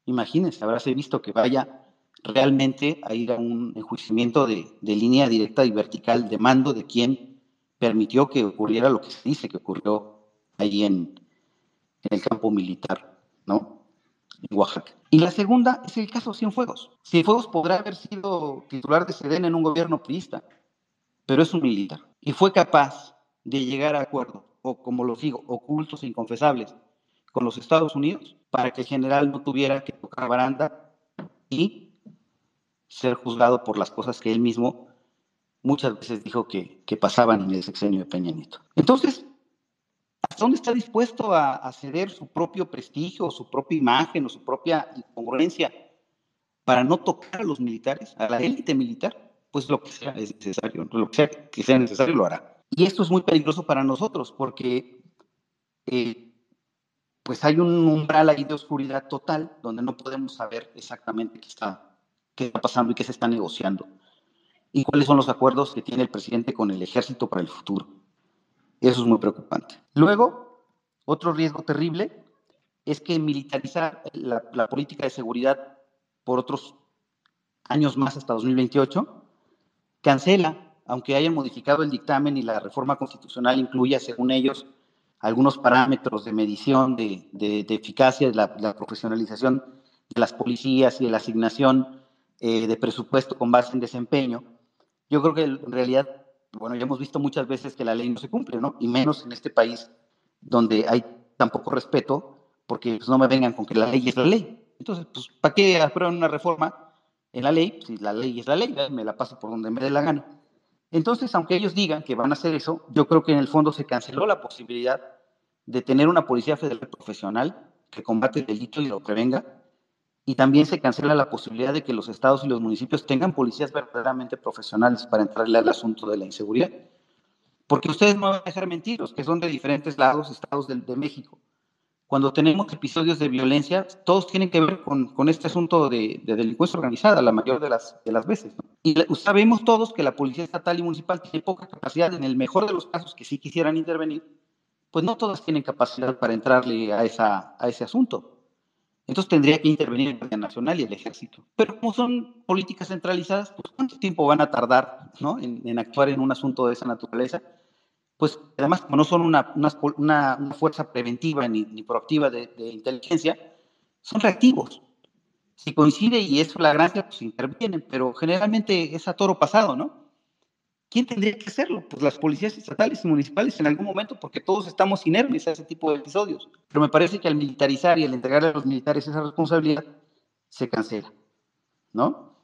Imagínense, habrás visto que vaya realmente a ir a un enjuiciamiento de, de, línea directa y vertical de mando de quien permitió que ocurriera lo que se dice que ocurrió allí en, el campo militar, ¿no? En Oaxaca. Y la segunda es el caso Cienfuegos. Cienfuegos podrá haber sido titular de SEDEN en un gobierno priista, pero es un militar. Y fue capaz de llegar a acuerdos, o como lo digo, ocultos e inconfesables, con los Estados Unidos para que el general no tuviera que tocar baranda y ser juzgado por las cosas que él mismo muchas veces dijo que, que pasaban en el sexenio de Peña Nieto. Entonces, ¿Hasta dónde está dispuesto a, ceder su propio prestigio, su propia imagen o su propia incongruencia para no tocar a los militares, a la élite militar? Pues lo que sea es necesario, lo que sea que sea necesario lo hará. Y esto es muy peligroso para nosotros porque eh, pues hay un umbral ahí de oscuridad total donde no podemos saber exactamente qué está, qué está pasando y qué se está negociando y cuáles son los acuerdos que tiene el presidente con el ejército para el futuro. Eso es muy preocupante. Luego, otro riesgo terrible es que militarizar la, política de seguridad por otros años más hasta 2028 cancela, aunque hayan modificado el dictamen y la reforma constitucional incluya, según ellos, algunos parámetros de medición de, eficacia de la, profesionalización de las policías y de la asignación eh, de presupuesto con base en desempeño. Yo creo que en realidad bueno, ya hemos visto muchas veces que la ley no se cumple, ¿no? Y menos en este país donde hay tan poco respeto, porque pues, no me vengan con que la ley es la ley. Entonces, pues, ¿para qué aprueban una reforma en la ley? Si la ley es la ley, me la paso por donde me dé la gana. Entonces, aunque ellos digan que van a hacer eso, yo creo que en el fondo se canceló la posibilidad de tener una policía federal profesional que combate el delito y lo prevenga, y también se cancela la posibilidad de que los estados y los municipios tengan policías verdaderamente profesionales para entrarle al asunto de la inseguridad. Porque ustedes no van a dejar mentir, que son de diferentes lados, estados de, de, México. Cuando tenemos episodios de violencia, todos tienen que ver con, con este asunto de, de, delincuencia organizada, la mayor de las, de las veces. Y sabemos todos que la policía estatal y municipal tiene poca capacidad, en el mejor de los casos que sí quisieran intervenir, pues no todas tienen capacidad para entrarle a, esa, a ese asunto. Entonces tendría que intervenir el Guardia Nacional y el Ejército. Pero como son políticas centralizadas, pues ¿cuánto tiempo van a tardar ¿no? en, actuar en un asunto de esa naturaleza? Pues además, como no son una, una, fuerza preventiva ni, ni proactiva de, de, inteligencia, son reactivos. Si coincide y es flagrancia, pues intervienen, pero generalmente es a toro pasado, ¿no? ¿Quién tendría que hacerlo? Pues las policías estatales y municipales en algún momento, porque todos estamos inermes a ese tipo de episodios. Pero me parece que al militarizar y al entregarle a los militares esa responsabilidad, se cancela. ¿no?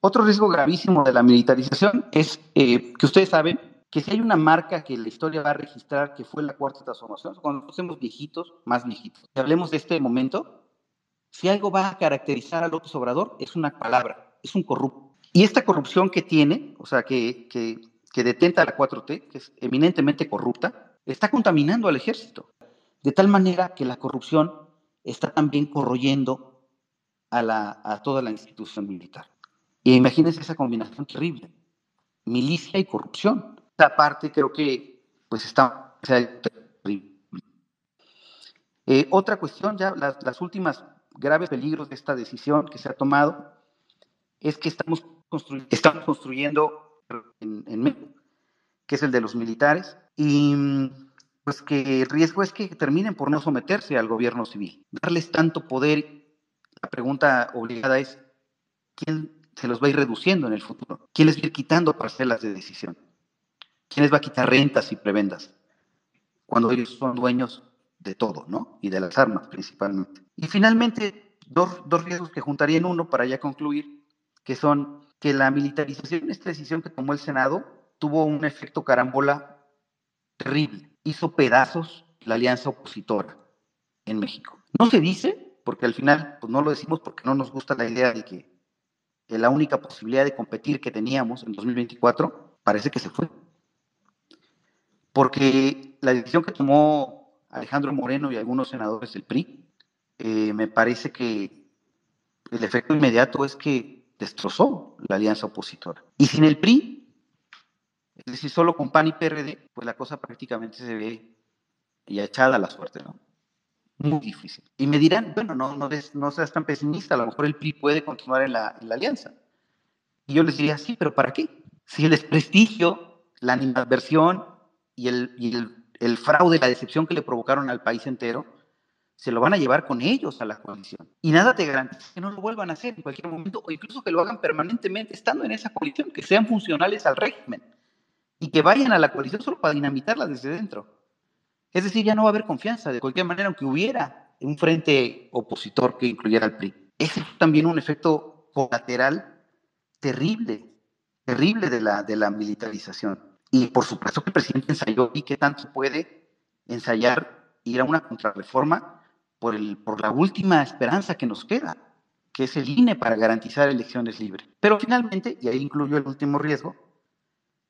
Otro riesgo gravísimo de la militarización es eh, que ustedes saben que si hay una marca que la historia va a registrar que fue la cuarta transformación, cuando somos viejitos, más viejitos, si hablemos de este momento, si algo va a caracterizar a López Obrador, es una palabra, es un corrupto. Y esta corrupción que tiene, o sea, que, que, que detenta la 4T, que es eminentemente corrupta, está contaminando al ejército. De tal manera que la corrupción está también corroyendo a, la, a toda la institución militar. Y imagínense esa combinación terrible, milicia y corrupción. Esa parte creo que pues está terrible. Eh, otra cuestión, ya las, las, últimas graves peligros de esta decisión que se ha tomado es que estamos, estamos construyendo en, en México, que es el de los militares, y pues que el riesgo es que terminen por no someterse al gobierno civil. Darles tanto poder, la pregunta obligada es, ¿quién se los va a ir reduciendo en el futuro? ¿Quién les va a ir quitando parcelas de decisión? ¿Quién les va a quitar rentas y prebendas? Cuando ellos son dueños de todo, ¿no? Y de las armas principalmente. Y finalmente, dos, dos riesgos que juntaría en uno para ya concluir, que son que la militarización, esta decisión que tomó el Senado, tuvo un efecto carambola terrible hizo pedazos la alianza opositora en México. No se dice, porque al final pues no lo decimos porque no nos gusta la idea de que la única posibilidad de competir que teníamos en 2024 parece que se fue. Porque la decisión que tomó Alejandro Moreno y algunos senadores del PRI, eh, me parece que el efecto inmediato es que destrozó la alianza opositora. Y sin el PRI, es decir, solo con PAN y PRD, pues la cosa prácticamente se ve ya echada a la suerte, ¿no? Muy difícil. Y me dirán, bueno, no, no, no seas tan pesimista, a lo mejor el PRI puede continuar en la, en la alianza. Y yo les diría, sí, pero ¿para qué? Si el desprestigio, la animadversión y, el, y el, el fraude, la decepción que le provocaron al país entero, se lo van a llevar con ellos a la coalición. Y nada te garantiza que no lo vuelvan a hacer en cualquier momento o incluso que lo hagan permanentemente estando en esa coalición, que sean funcionales al régimen y que vayan a la coalición solo para dinamitarla desde dentro. Es decir, ya no va a haber confianza de cualquier manera, aunque hubiera un frente opositor que incluyera al PRI. Ese es también un efecto colateral terrible, terrible de la, de la militarización. Y por supuesto que el presidente ensayó y qué tanto puede ensayar ir a una contrarreforma por, el, por la última esperanza que nos queda, que es el INE para garantizar elecciones libres. Pero finalmente, y ahí incluyo el último riesgo,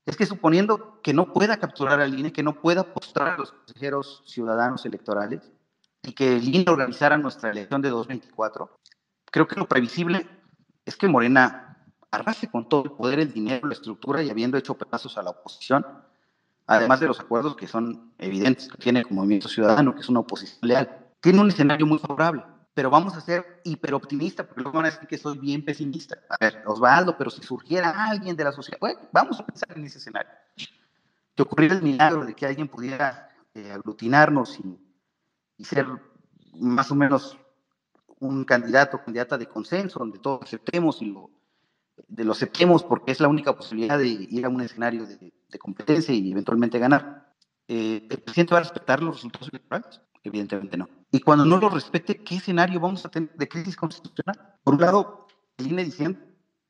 es que suponiendo que no pueda capturar al INE, que no pueda postrar a los consejeros ciudadanos electorales y que el INE organizara nuestra elección de 2024, creo que lo previsible es que Morena arrase con todo el poder, el dinero, la estructura y habiendo hecho pedazos a la oposición, además de los acuerdos que son evidentes que tiene como Movimiento Ciudadano, que es una oposición leal. Tiene un escenario muy favorable pero vamos a ser hiperoptimistas, porque luego van a decir que soy bien pesimista. A ver, Osvaldo, pero si surgiera alguien de la sociedad, bueno, vamos a pensar en ese escenario. Que ocurriera el milagro de que alguien pudiera eh, aglutinarnos y, y, ser más o menos un candidato, candidata de consenso, donde todos aceptemos y lo, de lo aceptemos porque es la única posibilidad de ir a un escenario de, de competencia y eventualmente ganar. Eh, ¿El presidente va a respetar los resultados electorales? Evidentemente no. Y cuando no lo respete, ¿qué escenario vamos a tener de crisis constitucional? Por un lado, el INE diciendo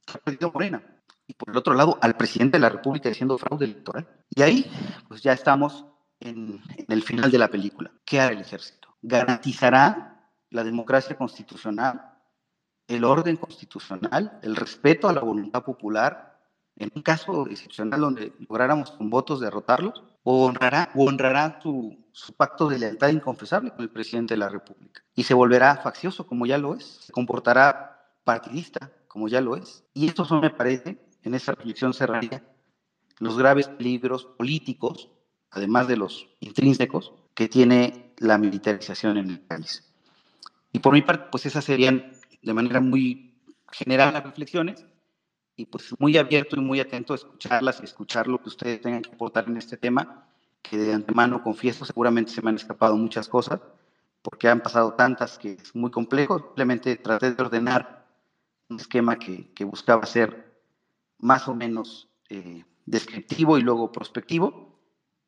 que ha perdido Morena. Y por el otro lado, al presidente de la República diciendo fraude electoral. Y ahí, pues ya estamos en, en el final de la película. ¿Qué hará el ejército? ¿Garantizará la democracia constitucional, el orden constitucional, el respeto a la voluntad popular, en un caso excepcional donde lográramos con votos derrotarlos? ¿O honrará, honrará su, su pacto de lealtad inconfesable con el presidente de la República. Y se volverá faccioso, como ya lo es, se comportará partidista, como ya lo es. Y estos son, me parece, en esa reflexión cerraría, los graves peligros políticos, además de los intrínsecos, que tiene la militarización en el país. Y por mi parte, pues esas serían de manera muy general las reflexiones y pues muy abierto y muy atento a escucharlas y escuchar lo que ustedes tengan que aportar en este tema que de antemano confieso, seguramente se me han escapado muchas cosas, porque han pasado tantas que es muy complejo. Simplemente traté de ordenar un esquema que, que buscaba ser más o menos eh, descriptivo y luego prospectivo.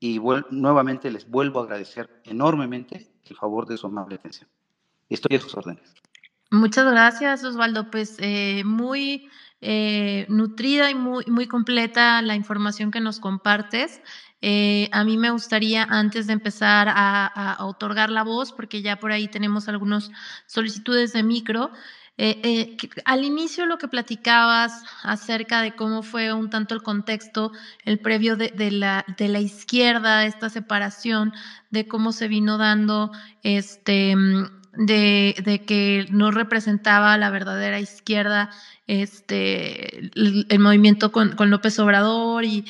Y nuevamente les vuelvo a agradecer enormemente el favor de su amable atención. Estoy a sus órdenes. Muchas gracias, Osvaldo. Pues eh, muy eh, nutrida y muy, muy completa la información que nos compartes. Eh, a mí me gustaría, antes de empezar a, otorgar la voz, porque ya por ahí tenemos algunas solicitudes de micro, eh, al inicio lo que platicabas acerca de cómo fue un tanto el contexto, el previo de, de, la, de la izquierda, esta separación, de cómo se vino dando este de, que no representaba la verdadera izquierda, este, el, el movimiento con, con, López Obrador. Y,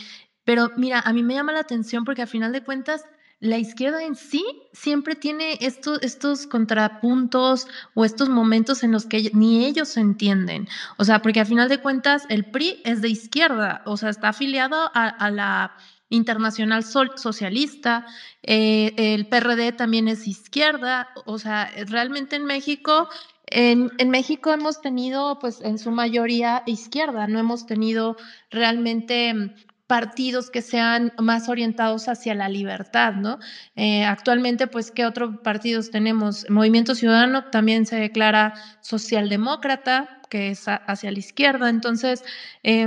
pero mira, a mí me llama la atención porque a final de cuentas la izquierda en sí siempre tiene estos, estos contrapuntos o estos momentos en los que ni ellos se entienden. O sea, porque al final de cuentas el PRI es de izquierda, o sea, está afiliado a, a la Internacional Socialista, eh, el PRD también es izquierda, o sea, realmente en México, en, México hemos tenido pues en su mayoría izquierda, no hemos tenido realmente partidos que sean más orientados hacia la libertad, ¿no? Eh, actualmente, pues, ¿qué otros partidos tenemos? Movimiento Ciudadano también se declara socialdemócrata, que es hacia la izquierda, entonces... Eh,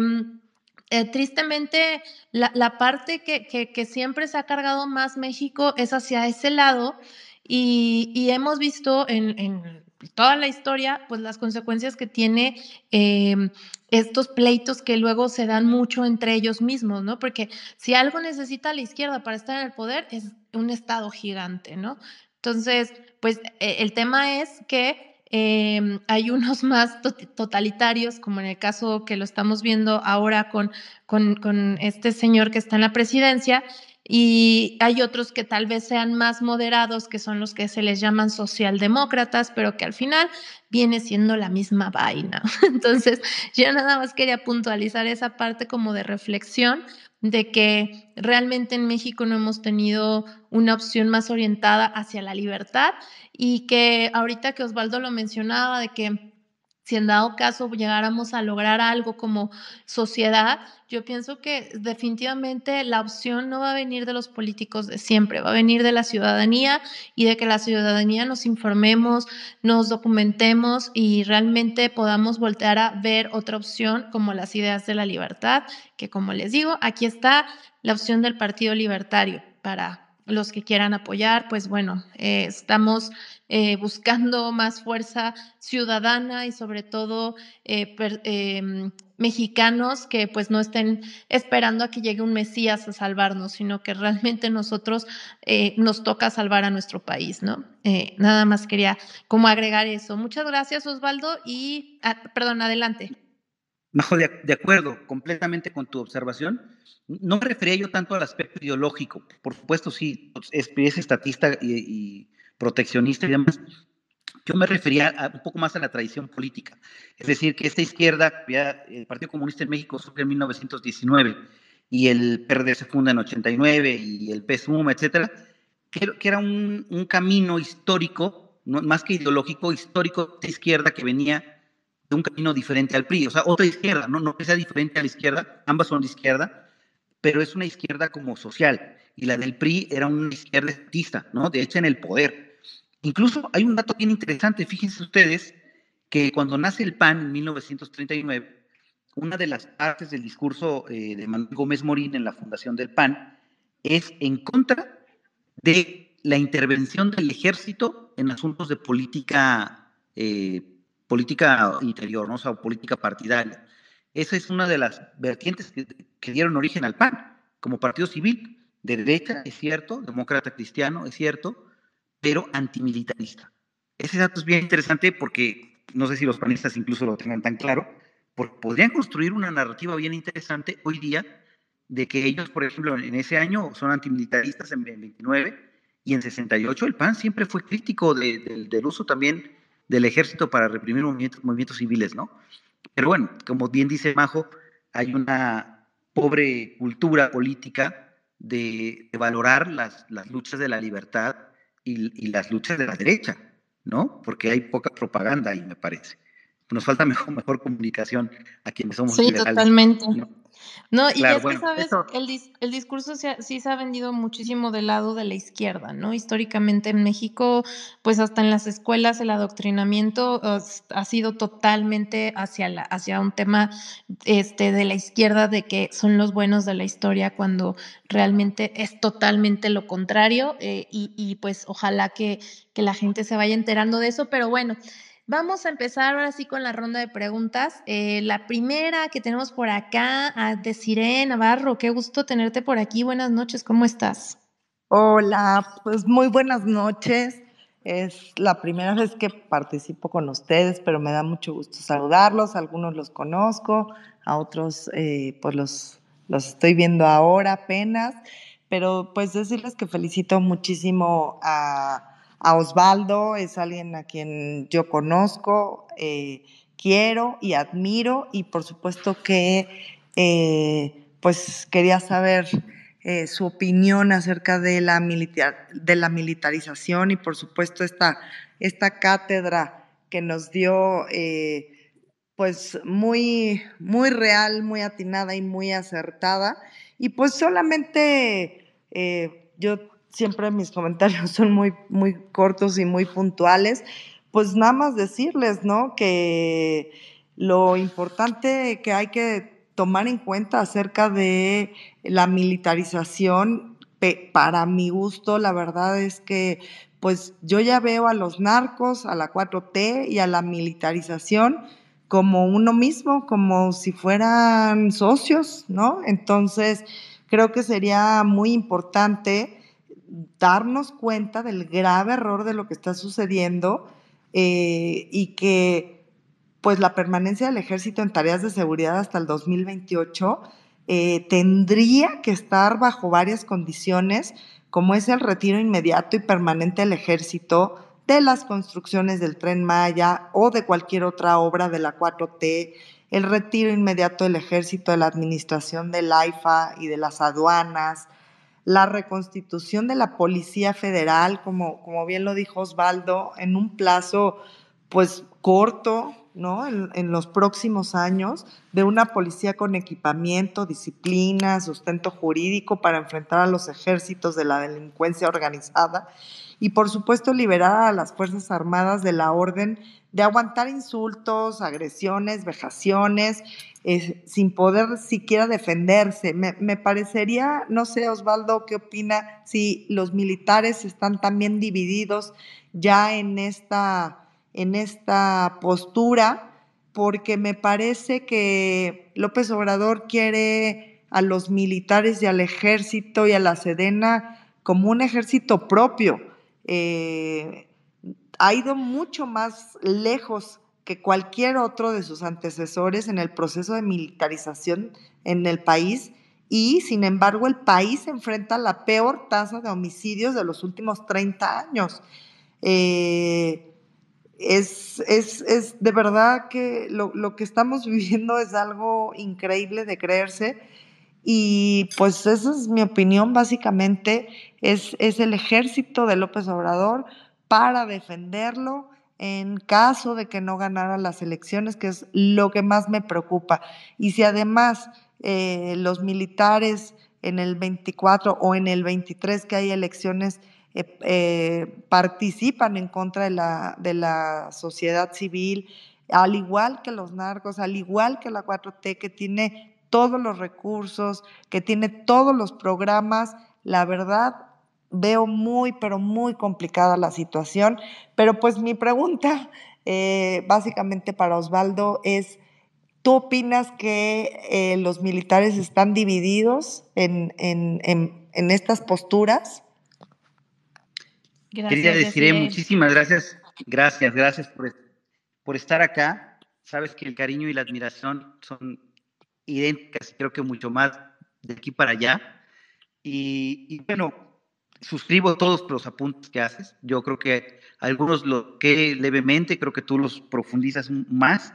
eh, tristemente, la, parte que, siempre se ha cargado más México es hacia ese lado y, hemos visto en, toda la historia, pues las consecuencias que tiene eh, estos pleitos que luego se dan mucho entre ellos mismos, ¿no? Porque si algo necesita la izquierda para estar en el poder es un Estado gigante, ¿no? Entonces, pues eh, el tema es que eh, hay unos más totalitarios, como en el caso que lo estamos viendo ahora con, con, con, este señor que está en la presidencia, y hay otros que tal vez sean más moderados, que son los que se les llaman socialdemócratas, pero que al final viene siendo la misma vaina. Entonces, yo nada más quería puntualizar esa parte como de reflexión de que realmente en México no hemos tenido una opción más orientada hacia la libertad y que ahorita que Osvaldo lo mencionaba, de que si en dado caso llegáramos a lograr algo como sociedad, yo pienso que definitivamente la opción no va a venir de los políticos de siempre, va a venir de la ciudadanía y de que la ciudadanía nos informemos, nos documentemos y realmente podamos voltear a ver otra opción como las ideas de la libertad, que como les digo, aquí está la opción del Partido Libertario para los que quieran apoyar, pues bueno, eh, estamos eh, buscando más fuerza ciudadana y sobre todo eh, eh, mexicanos que pues no estén esperando a que llegue un Mesías a salvarnos, sino que realmente nosotros nos toca salvar a nuestro país, ¿no? nada más quería como agregar eso. Muchas gracias, Osvaldo, y, ah, perdón, adelante. No, de, de, acuerdo, completamente con tu observación. No me refería yo tanto al aspecto ideológico, por supuesto sí, es, es estatista y, y proteccionista y demás. Yo me refería a, un poco más a la tradición política. Es decir, que esta izquierda, el Partido Comunista en México surge en 1919 y el PRD se funda en 89 y el PSUM, etcétera, que, que era un, un, camino histórico, no, más que ideológico, histórico de izquierda que venía un camino diferente al PRI, o sea, otra izquierda, no, no que sea diferente a la izquierda, ambas son de izquierda, pero es una izquierda como social, y la del PRI era una izquierda estatista, ¿no? De hecho, en el poder. Incluso hay un dato bien interesante, fíjense ustedes, que cuando nace el PAN en 1939, una de las partes del discurso eh, de Manuel Gómez Morín en la fundación del PAN es en contra de la intervención del ejército en asuntos de política, eh, política interior, ¿no? o sea, política partidaria. Esa es una de las vertientes que, dieron origen al PAN como partido civil, de derecha, es cierto, demócrata cristiano, es cierto, pero antimilitarista. Ese dato es bien interesante porque no sé si los panistas incluso lo tengan tan claro, porque podrían construir una narrativa bien interesante hoy día de que ellos, por ejemplo, en ese año son antimilitaristas en 29 y en 68 el PAN siempre fue crítico de, del uso también del ejército para reprimir movimientos, movimientos civiles, ¿no? Pero bueno, como bien dice Majo, hay una pobre cultura política de, de valorar las, las luchas de la libertad y, y, las luchas de la derecha, ¿no? Porque hay poca propaganda ahí, me parece. Nos falta mejor, mejor comunicación a quienes somos sí, liberales. totalmente. ¿no? No, y es que, ¿sabes? El, discurso sí se ha vendido muchísimo del lado de la izquierda, ¿no? Históricamente en México, pues hasta en las escuelas el adoctrinamiento ha sido totalmente hacia, la, hacia un tema este, de la izquierda, de que son los buenos de la historia, cuando realmente es totalmente lo contrario. Eh, y, y, pues ojalá que, que la gente se vaya enterando de eso, pero bueno. Vamos a empezar ahora sí con la ronda de preguntas. Eh, la primera que tenemos por acá, a Desiree Navarro, qué gusto tenerte por aquí. Buenas noches, ¿cómo estás? Hola, pues muy buenas noches. Es la primera vez que participo con ustedes, pero me da mucho gusto saludarlos. Algunos los conozco, a otros eh, pues los, los estoy viendo ahora apenas. Pero pues decirles que felicito muchísimo a a Osvaldo, es alguien a quien yo conozco, eh, quiero y admiro y por supuesto que eh, pues quería saber eh, su opinión acerca de la, de la militarización y por supuesto esta, esta cátedra que nos dio pues muy, muy real, muy atinada y muy acertada. Y pues solamente yo siempre mis comentarios son muy, muy cortos y muy puntuales, pues nada más decirles, ¿no? Que lo importante que hay que tomar en cuenta acerca de la militarización, para mi gusto, la verdad es que pues yo ya veo a los narcos, a la 4T y a la militarización como uno mismo, como si fueran socios, ¿no? Entonces, creo que sería muy importante darnos cuenta del grave error de lo que está sucediendo eh, y que pues la permanencia del ejército en tareas de seguridad hasta el 2028 eh, tendría que estar bajo varias condiciones, como es el retiro inmediato y permanente del ejército de las construcciones del tren Maya o de cualquier otra obra de la 4T, el retiro inmediato del ejército de la administración del AIFA y de las aduanas, la reconstitución de la Policía Federal, como, como bien lo dijo Osvaldo, en un plazo pues corto, ¿no? En, los próximos años, de una policía con equipamiento, disciplina, sustento jurídico para enfrentar a los ejércitos de la delincuencia organizada y por supuesto liberar a las Fuerzas Armadas de la orden de aguantar insultos, agresiones, vejaciones sin poder siquiera defenderse. Me, parecería, no sé, Osvaldo, ¿qué opina si los militares están también divididos ya en esta, en esta postura? Porque me parece que López Obrador quiere a los militares y al ejército y a la Sedena como un ejército propio. Eh, ha ido mucho más lejos cualquier otro de sus antecesores en el proceso de militarización en el país y sin embargo el país enfrenta la peor tasa de homicidios de los últimos 30 años. Eh, es, es, de verdad que lo, que estamos viviendo es algo increíble de creerse y pues esa es mi opinión básicamente, es, es el ejército de López Obrador para defenderlo, en caso de que no ganara las elecciones, que es lo que más me preocupa. Y si además eh, los militares en el 24 o en el 23 que hay elecciones eh, eh, participan en contra de la, de la sociedad civil, al igual que los narcos, al igual que la 4T, que tiene todos los recursos, que tiene todos los programas, la verdad veo muy, pero muy complicada la situación. Pero pues mi pregunta eh, básicamente para Osvaldo es, ¿tú opinas que eh, los militares están divididos en, estas posturas? Gracias, Quería decir muchísimas gracias, gracias, gracias por, por estar acá. Sabes que el cariño y la admiración son idénticas, creo que mucho más de aquí para allá. Y, y bueno, suscribo todos los apuntes que haces. Yo creo que algunos lo que levemente, creo que tú los profundizas más.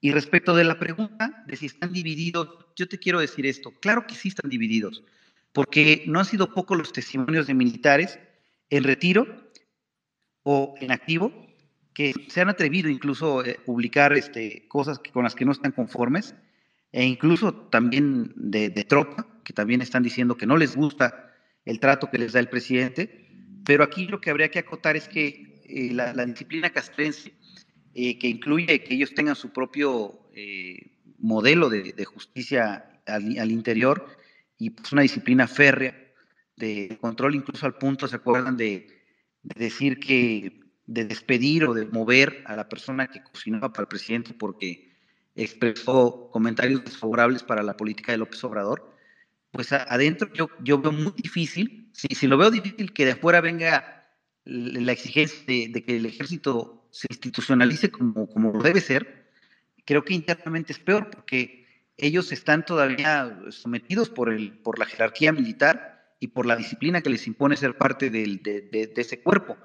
Y respecto de la pregunta de si están divididos, yo te quiero decir esto. Claro que sí están divididos, porque no han sido pocos los testimonios de militares en retiro o en activo que se han atrevido incluso a eh, publicar este, cosas con las que no están conformes. e incluso también de, tropa, que también están diciendo que no les gusta el trato que les da el presidente. Pero aquí lo que habría que acotar es que eh, la, disciplina castrense, eh, que incluye que ellos tengan su propio eh, modelo de, justicia al, interior y pues una disciplina férrea de control, incluso al punto, ¿se acuerdan de, decir que de despedir o de mover a la persona que cocinaba para el presidente porque expresó comentarios desfavorables para la política de López Obrador? Pues adentro yo, yo veo muy difícil, si, si lo veo difícil que de afuera venga la exigencia de, que el ejército se institucionalice como, como debe ser, creo que internamente es peor porque ellos están todavía sometidos por, el, por la jerarquía militar y por la disciplina que les impone ser parte de, de, ese cuerpo.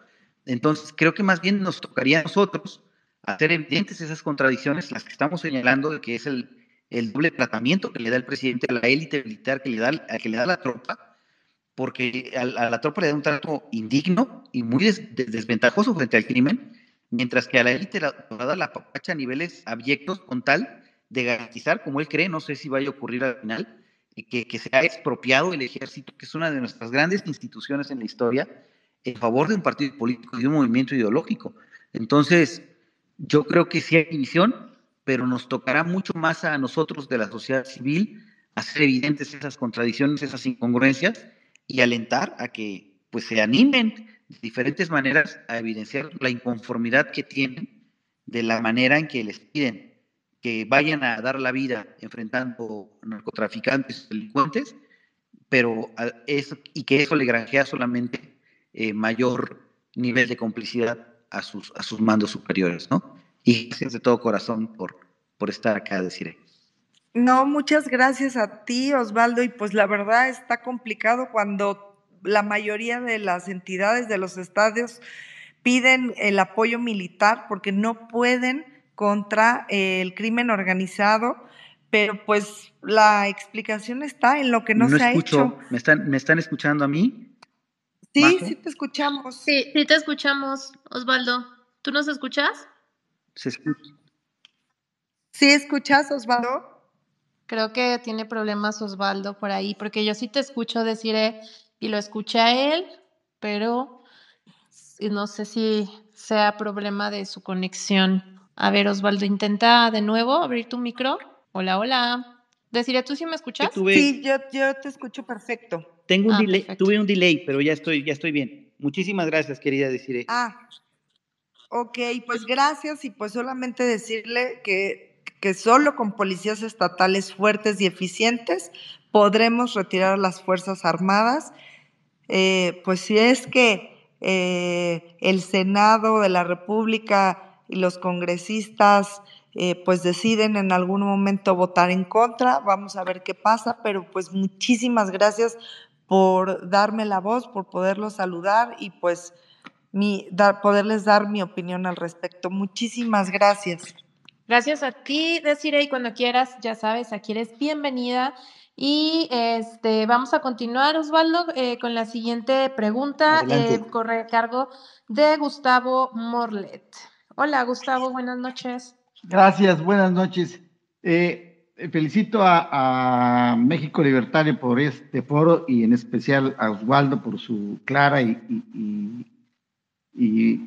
Entonces, creo que más bien nos tocaría a nosotros hacer evidentes esas contradicciones, las que estamos señalando, de que es el, el doble tratamiento que le da el presidente a la élite militar que le da, que le da la tropa, porque a, la tropa le da un trato indigno y muy desventajoso frente al crimen, mientras que a la élite la, da la papacha a niveles abyectos con tal de garantizar, como él cree, no sé si vaya a ocurrir al final, que, que se ha expropiado el ejército, que es una de nuestras grandes instituciones en la historia, en favor de un partido político y un movimiento ideológico. Entonces, yo creo que sí hay división, pero nos tocará mucho más a nosotros de la sociedad civil hacer evidentes esas contradicciones, esas incongruencias y alentar a que pues se animen de diferentes maneras a evidenciar la inconformidad que tienen de la manera en que les piden que vayan a dar la vida enfrentando narcotraficantes, delincuentes, pero eso, y que eso le granjea solamente eh, mayor nivel de complicidad a sus, a sus mandos superiores, ¿no? Y gracias de todo corazón por, por estar acá, deciré. No, muchas gracias a ti, Osvaldo. Y pues la verdad está complicado cuando la mayoría de las entidades de los estadios piden el apoyo militar porque no pueden contra el crimen organizado, pero pues la explicación está en lo que no, se ha hecho. ¿Me están, ¿Me están escuchando a mí? Sí, sí te escuchamos. Sí, sí te escuchamos, Osvaldo. ¿Tú nos escuchas? Se escucha. ¿Sí escuchas, Osvaldo? Creo que tiene problemas Osvaldo por ahí, porque yo sí te escucho decir eh, y lo escuché a él, pero no sé si sea problema de su conexión. A ver, Osvaldo, intenta de nuevo abrir tu micro. Hola, hola. Deciré, ¿tú sí me escuchas? Sí, yo, yo te escucho perfecto. Tengo un ah, delay, tuve un delay, pero ya estoy, ya estoy bien. Muchísimas gracias, querida Desiree. Ah, ok, pues gracias y pues solamente decirle que que solo con policías estatales fuertes y eficientes podremos retirar las Fuerzas Armadas. Eh, pues si es que eh, el Senado de la República y los congresistas eh, pues deciden en algún momento votar en contra, vamos a ver qué pasa, pero pues muchísimas gracias por darme la voz, por poderlos saludar y pues mi, poderles dar mi opinión al respecto. Muchísimas gracias. Gracias a ti, Desiree, y cuando quieras, ya sabes, aquí eres bienvenida. Y este, vamos a continuar, Osvaldo, eh, con la siguiente pregunta. Eh, corre a cargo de Gustavo Morlet. Hola, Gustavo, buenas noches. Gracias, buenas noches. Eh, felicito a, México Libertario por este foro y en especial a Osvaldo por su clara y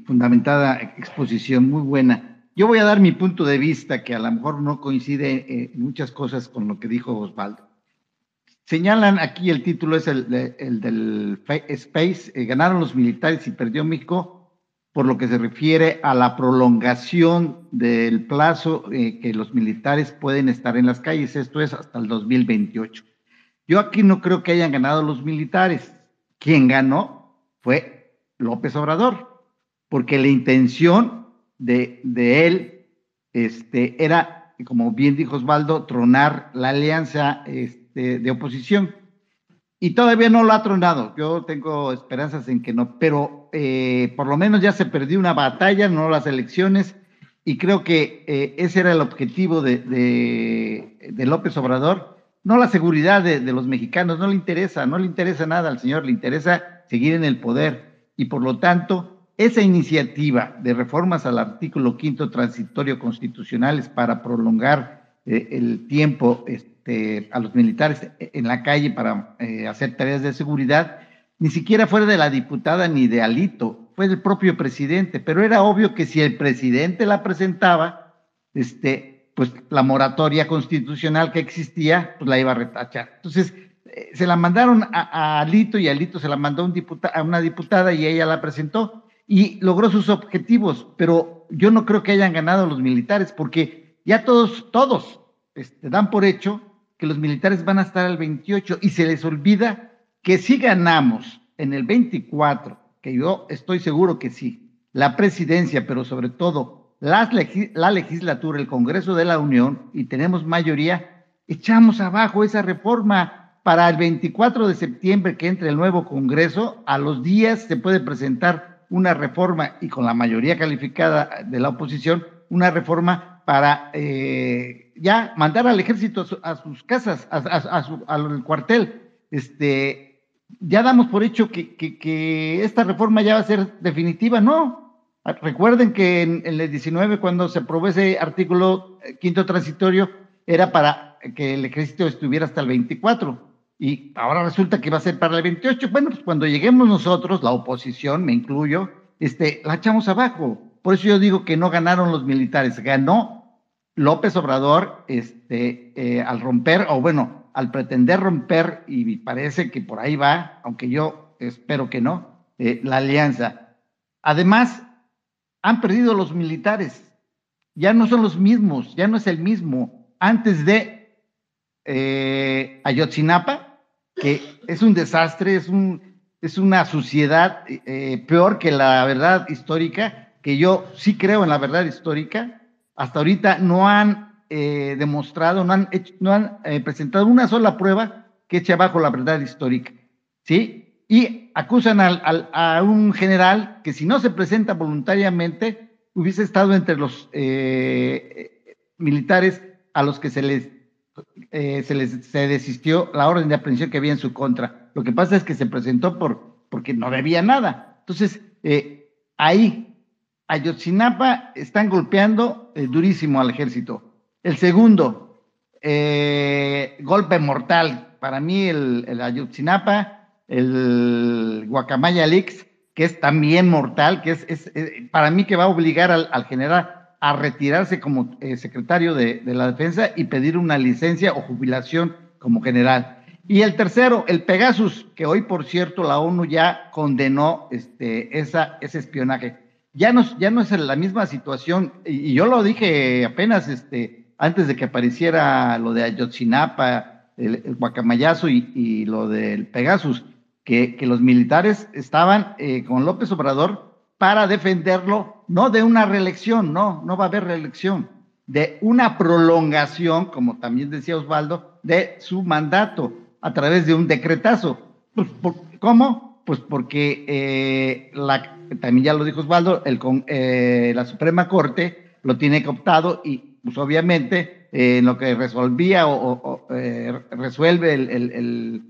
fundamentada exposición, muy buena. Yo voy a dar mi punto de vista, que a lo mejor no coincide eh, en muchas cosas con lo que dijo Osvaldo. Señalan aquí, el título es el, del Space, eh, ganaron los militares y perdió México, por lo que se refiere a la prolongación del plazo eh, que los militares pueden estar en las calles, esto es hasta el 2028. Yo aquí no creo que hayan ganado los militares. Quien ganó fue López Obrador, porque la intención de, él este, era, como bien dijo Osvaldo, tronar la alianza este, de oposición. Y todavía no lo ha tronado. Yo tengo esperanzas en que no, pero eh, por lo menos ya se perdió una batalla, no las elecciones, y creo que eh, ese era el objetivo de, de, López Obrador. No la seguridad de, de, los mexicanos, no le interesa, no le interesa nada al señor, le interesa seguir en el poder. Y por lo tanto, esa iniciativa de reformas al artículo quinto transitorio constitucionales para prolongar eh, el tiempo este, a los militares en la calle para eh, hacer tareas de seguridad, ni siquiera fue de la diputada ni de Alito, fue del propio presidente, pero era obvio que si el presidente la presentaba, este, pues la moratoria constitucional que existía, pues la iba a retachar. Entonces, eh, se la mandaron a, Alito y Alito se la mandó a una diputada y ella la presentó y logró sus objetivos, pero yo no creo que hayan ganado los militares porque ya todos, todos este, dan por hecho que los militares van a estar al 28 y se les olvida que si ganamos en el 24, que yo estoy seguro que sí, la presidencia, pero sobre todo la legislatura, el Congreso de la Unión, y tenemos mayoría, echamos abajo esa reforma para el 24 de septiembre que entre el nuevo Congreso, a los días se puede presentar una reforma y con la mayoría calificada de la oposición, una reforma para eh, ya mandar al ejército a, sus casas, a, su, al cuartel. Este, ya damos por hecho que, que, esta reforma ya va a ser definitiva, no. Recuerden que en, en el 19, cuando se aprobó ese artículo eh, quinto transitorio, era para que el ejército estuviera hasta el 24 y ahora resulta que va a ser para el 28. Bueno, pues cuando lleguemos nosotros, la oposición, me incluyo, este, la echamos abajo. Por eso yo digo que no ganaron los militares, ganó López Obrador este, eh, al romper, o bueno, al pretender romper, y parece que por ahí va, aunque yo espero que no, eh, la alianza. Además, han perdido los militares, ya no son los mismos, ya no es el mismo. Antes de eh, Ayotzinapa, es un desastre, es, un, es una suciedad eh, peor que la verdad histórica, que yo sí creo en la verdad histórica. Hasta ahorita no han eh, demostrado, no han, no han eh, presentado una sola prueba que eche abajo la verdad histórica. ¿Sí? Y acusan al, a un general que si no se presenta voluntariamente, hubiese estado entre los militares a los que se les eh, se, les, se desistió la orden de aprehensión que había en su contra. Lo que pasa es que se presentó por, porque no debía nada. Entonces, eh, ahí, Ayotzinapa están golpeando eh, durísimo al ejército. El segundo, golpe mortal. Para mí, el, el Ayotzinapa, el Guacamaya Leaks, que es también mortal, que es, es, para mí que va a obligar al, al general a retirarse como eh, secretario de, la defensa y pedir una licencia o jubilación como general. Y el tercero, el Pegasus, que hoy, por cierto, la ONU ya condenó este, esa, ese espionaje. Ya no, ya no es la misma situación, y, yo lo dije apenas este, antes de que apareciera lo de Ayotzinapa, el, Guacamayazo y, lo del Pegasus, que, que los militares estaban eh, con López Obrador para defenderlo, no de una reelección, no, no va a haber reelección, de una prolongación, como también decía Osvaldo, de su mandato a través de un decretazo. Pues, ¿Cómo? Pues porque eh, la, también ya lo dijo Osvaldo, el, eh, la Suprema Corte lo tiene cooptado y pues obviamente eh, en lo que resolvía o, resuelve el,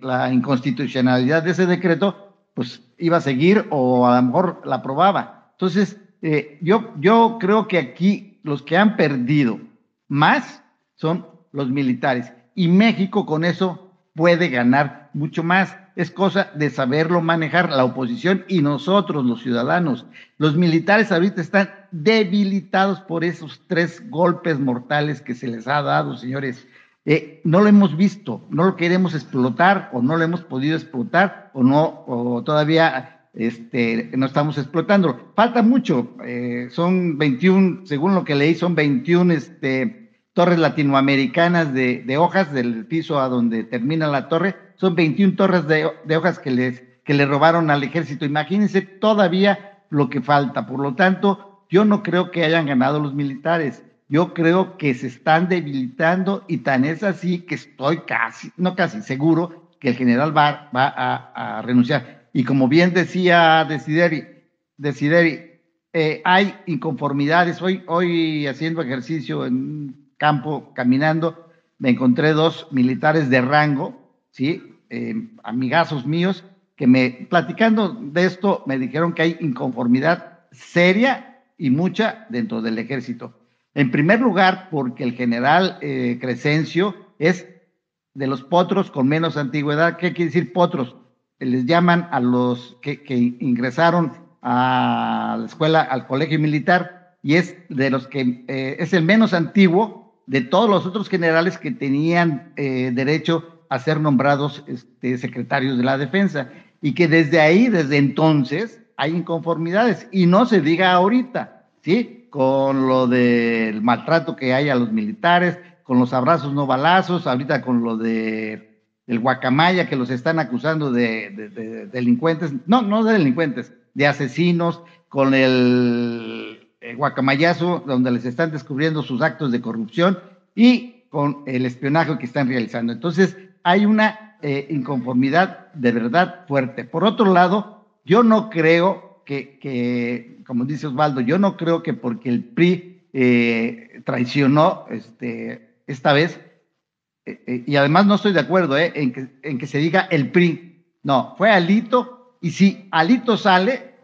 la inconstitucionalidad de ese decreto, pues iba a seguir o a lo mejor la aprobaba. Entonces, eh, yo, yo creo que aquí los que han perdido más son los militares y México con eso puede ganar mucho más. Es cosa de saberlo manejar la oposición y nosotros, los ciudadanos. Los militares ahorita están debilitados por esos tres golpes mortales que se les ha dado, señores. Eh, no lo hemos visto, no lo queremos explotar o no lo hemos podido explotar o no, o todavía este, no estamos explotando. Falta mucho, eh, son 21, según lo que leí, son 21 este, torres latinoamericanas de, de, hojas del piso a donde termina la torre, son 21 torres de, de hojas que, les, que le robaron al ejército. Imagínense todavía lo que falta. Por lo tanto, yo no creo que hayan ganado los militares yo creo que se están debilitando y tan es así que estoy casi, no casi seguro que el general va, va a, renunciar. Y como bien decía Desideri, Desideri eh, hay inconformidades. Hoy, hoy haciendo ejercicio en un campo, caminando, me encontré dos militares de rango, ¿sí? Eh, amigazos míos, que me, platicando de esto, me dijeron que hay inconformidad seria y mucha dentro del ejército. En primer lugar, porque el general eh, Crescencio es de los potros con menos antigüedad. ¿Qué quiere decir potros? Les llaman a los que, ingresaron a la escuela, al colegio militar, y es de los que eh, es el menos antiguo de todos los otros generales que tenían eh, derecho a ser nombrados este, secretarios de la defensa. Y que desde ahí, desde entonces, hay inconformidades. Y no se diga ahorita, ¿sí? Con lo del maltrato que hay a los militares, con los abrazos no balazos, ahorita con lo de el guacamaya que los están acusando de, delincuentes, no, no de delincuentes, de asesinos, con el, guacamayazo donde les están descubriendo sus actos de corrupción y con el espionaje que están realizando. Entonces, hay una eh, inconformidad de verdad fuerte. Por otro lado, yo no creo que, como dice Osvaldo, yo no creo que porque el PRI eh, traicionó este, esta vez, eh, eh, y además no estoy de acuerdo eh, en, que, en que se diga el PRI, no, fue Alito, y si Alito sale,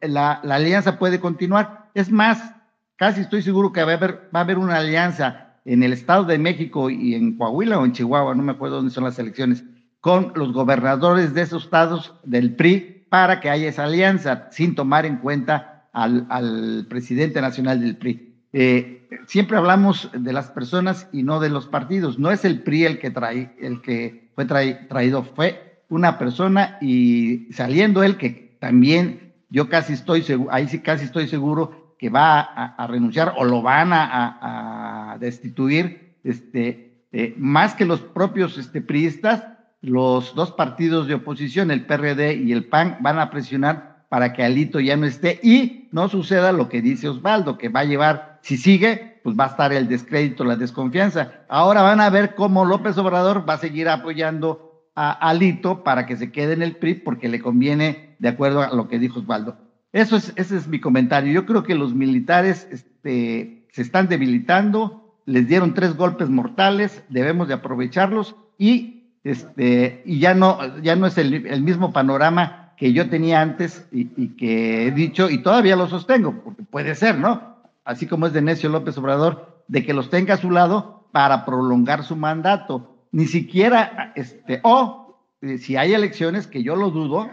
la, alianza puede continuar. Es más, casi estoy seguro que va a, haber, va a haber una alianza en el Estado de México y en Coahuila o en Chihuahua, no me acuerdo dónde son las elecciones, con los gobernadores de esos estados del PRI para que haya esa alianza, sin tomar en cuenta al, presidente nacional del PRI. Eh, siempre hablamos de las personas y no de los partidos. No es el PRI el que, trae, el que fue traído, fue una persona y saliendo él que también yo casi estoy seguro, ahí sí casi estoy seguro que va a, renunciar o lo van a, destituir, este, eh, más que los propios este, priistas, los dos partidos de oposición, el PRD y el PAN, van a presionar para que Alito ya no esté y no suceda lo que dice Osvaldo, que va a llevar si sigue, pues va a estar el descrédito, la desconfianza. Ahora van a ver cómo López Obrador va a seguir apoyando a Alito para que se quede en el PRI porque le conviene de acuerdo a lo que dijo Osvaldo. Eso es, ese es mi comentario. Yo creo que los militares este, se están debilitando, les dieron tres golpes mortales, debemos de aprovecharlos y, este, y ya, no, ya no es el, el mismo panorama que yo tenía antes y, y, que he dicho y todavía lo sostengo, porque puede ser, ¿no? así como es de necio López Obrador, de que los tenga a su lado para prolongar su mandato. Ni siquiera, este, o eh, si hay elecciones, que yo lo dudo,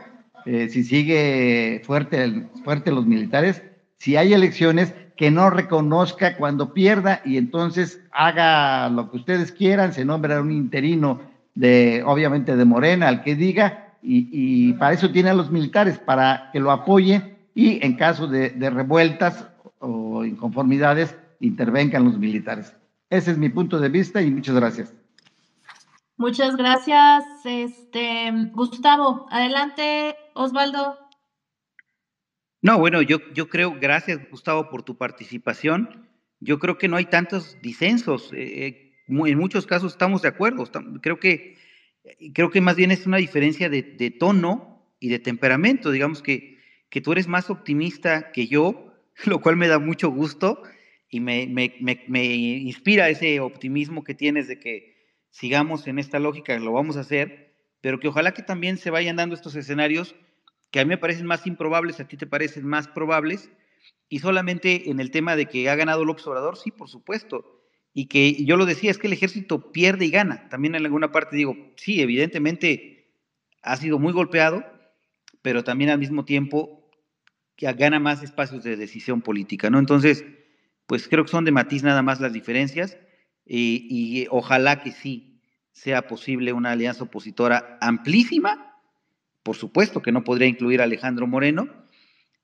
eh, si sigue fuerte, fuerte los militares, si hay elecciones, que no reconozca cuando pierda y entonces haga lo que ustedes quieran, se nombra un interino de, obviamente, de Morena, al que diga, y, para eso tiene a los militares, para que lo apoye y en caso de, de revueltas o inconformidades intervengan los militares. Ese es mi punto de vista y muchas gracias. Muchas gracias, este Gustavo. Adelante, Osvaldo. No, bueno, yo, yo creo, gracias Gustavo por tu participación. Yo creo que no hay tantos disensos. Eh, eh, en muchos casos estamos de acuerdo. creo que creo que más bien es una diferencia de, tono y de temperamento. Digamos que, que tú eres más optimista que yo lo cual me da mucho gusto y me, inspira ese optimismo que tienes de que sigamos en esta lógica, lo vamos a hacer, pero que ojalá que también se vayan dando estos escenarios que a mí me parecen más improbables, a ti te parecen más probables, y solamente en el tema de que ha ganado López Obrador, sí, por supuesto, y que yo lo decía, es que el ejército pierde y gana. También en alguna parte digo, sí, evidentemente ha sido muy golpeado, pero también al mismo tiempo gana más espacios de decisión política, ¿no? Entonces, pues creo que son de matiz nada más las diferencias y ojalá que sí sea posible una alianza opositora amplísima, por supuesto que no podría incluir a Alejandro Moreno,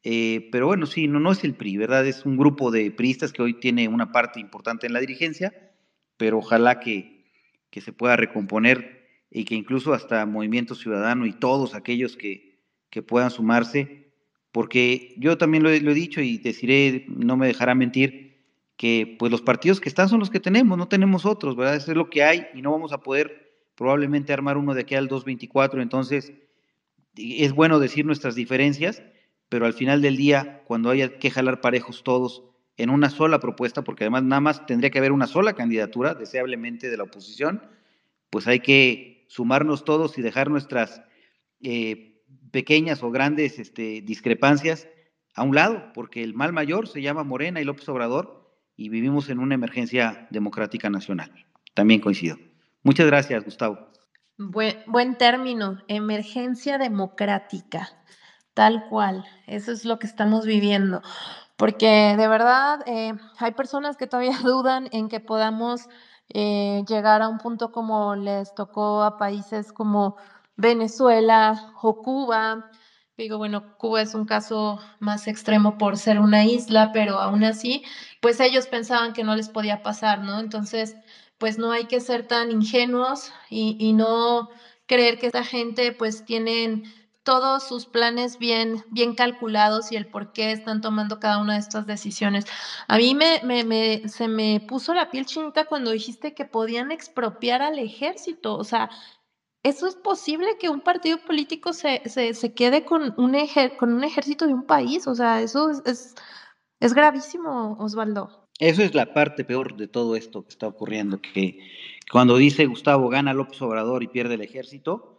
eh, pero bueno, sí, no, no es el PRI, ¿verdad? Es un grupo de priistas que hoy tiene una parte importante en la dirigencia, pero ojalá que, que se pueda recomponer y que incluso hasta Movimiento Ciudadano y todos aquellos que, que puedan sumarse, porque yo también lo he, dicho y deciré, no me dejará mentir, que pues los partidos que están son los que tenemos, no tenemos otros, ¿verdad? Eso es lo que hay y no vamos a poder probablemente armar uno de aquí al 224, entonces es bueno decir nuestras diferencias, pero al final del día, cuando haya que jalar parejos todos en una sola propuesta, porque además nada más tendría que haber una sola candidatura, deseablemente de la oposición, pues hay que sumarnos todos y dejar nuestras eh, pequeñas o grandes este, discrepancias a un lado, porque el mal mayor se llama Morena y López Obrador, y vivimos en una emergencia democrática nacional. También coincido. Muchas gracias, Gustavo. Buen, buen término, emergencia democrática, tal cual. Eso es lo que estamos viviendo. Porque de verdad eh, hay personas que todavía dudan en que podamos eh, llegar a un punto como les tocó a países como Venezuela o Cuba. Digo, bueno, Cuba es un caso más extremo por ser una isla, pero aún así, pues ellos pensaban que no les podía pasar, ¿no? Entonces, pues no hay que ser tan ingenuos y, y no creer que esta gente pues tienen todos sus planes bien, bien calculados y el por qué están tomando cada una de estas decisiones. A mí me, se me puso la piel chinita cuando dijiste que podían expropiar al ejército. O sea, ¿eso es posible que un partido político se, se, se quede con un, con un ejército de un país? O sea, eso es, es, es gravísimo, Osvaldo. Eso es la parte peor de todo esto que está ocurriendo, que cuando dice Gustavo gana López Obrador y pierde el ejército,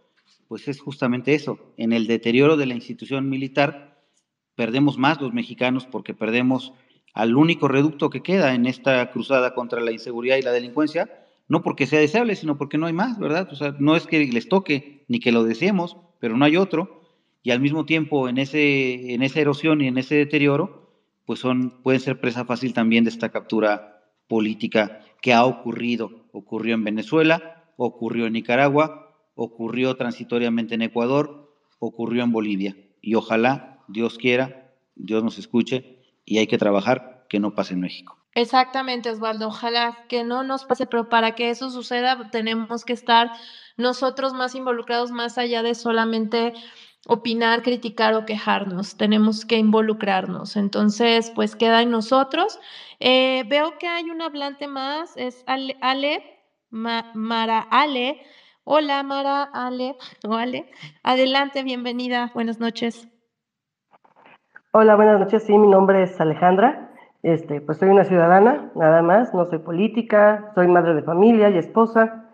pues es justamente eso. En el deterioro de la institución militar perdemos más los mexicanos porque perdemos al único reducto que queda en esta cruzada contra la inseguridad y la delincuencia, no porque sea deseable, sino porque no hay más, ¿verdad? O sea, no es que les toque ni que lo deseemos, pero no hay otro. Y al mismo tiempo, en, ese, en esa erosión y en ese deterioro, pues son, pueden ser presa fácil también de esta captura política que ha ocurrido. Ocurrió en Venezuela, ocurrió en Nicaragua, ocurrió transitoriamente en Ecuador, ocurrió en Bolivia. Y ojalá, Dios quiera, Dios nos escuche y hay que trabajar que no pase en México. Exactamente, Osvaldo. Ojalá que no nos pase, pero para que eso suceda tenemos que estar nosotros más involucrados más allá de solamente opinar, criticar o quejarnos. Tenemos que involucrarnos. Entonces, pues queda en nosotros. Eh, veo que hay un hablante más, es Ale, Ale Mara Ale. Hola, Mara, Ale, o Ale. Adelante, bienvenida. Buenas noches. Hola, buenas noches. Sí, mi nombre es Alejandra. Este, pues soy una ciudadana, nada más. No soy política, soy madre de familia y esposa,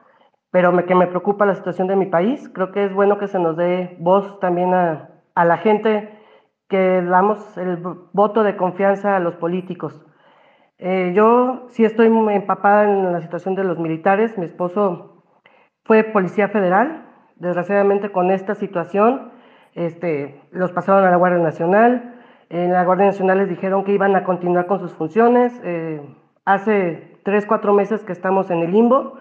pero me, que me preocupa la situación de mi país. Creo que es bueno que se nos dé voz también a, a la gente, que damos el voto de confianza a los políticos. Eh, yo sí estoy empapada en la situación de los militares. Mi esposo fue Policía Federal. Desgraciadamente con esta situación este, los pasaron a la Guardia Nacional. En la Guardia Nacional les dijeron que iban a continuar con sus funciones. Eh, hace tres, cuatro meses que estamos en el limbo.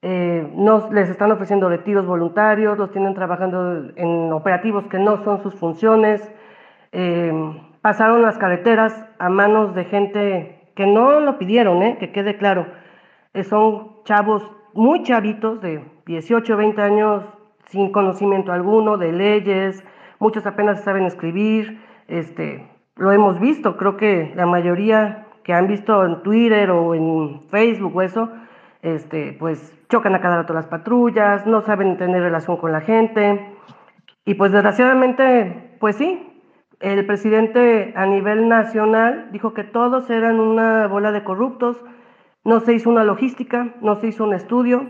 Eh, nos, les están ofreciendo retiros voluntarios, los tienen trabajando en operativos que no son sus funciones. Eh, pasaron las carreteras a manos de gente que no lo pidieron, que quede claro. son chavos muy chavitos de 18, 20 años sin conocimiento alguno de leyes, muchos apenas saben escribir, este, lo hemos visto, creo que la mayoría que han visto en Twitter o en Facebook o eso, este, pues chocan a cada rato las patrullas, no saben tener relación con la gente. Y pues desgraciadamente, pues sí, el presidente a nivel nacional dijo que todos eran una bola de corruptos, no se hizo una logística, no se hizo un estudio.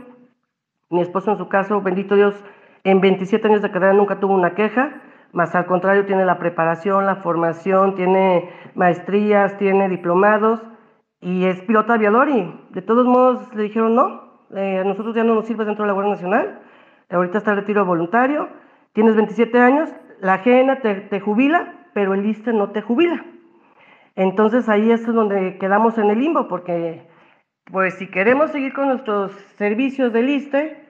Mi esposo en su caso, bendito Dios, en 27 años de carrera nunca tuvo una queja, más al contrario tiene la preparación, la formación, tiene maestrías, tiene diplomados y es piloto aviador y de todos modos le dijeron no, eh, a nosotros ya no nos sirve dentro de la Guardia Nacional, ahorita está el retiro voluntario, tienes 27 años, la GENA te, te jubila, pero el ISTE no te jubila. Entonces ahí es donde quedamos en el limbo porque pues si queremos seguir con nuestros servicios de ISTE,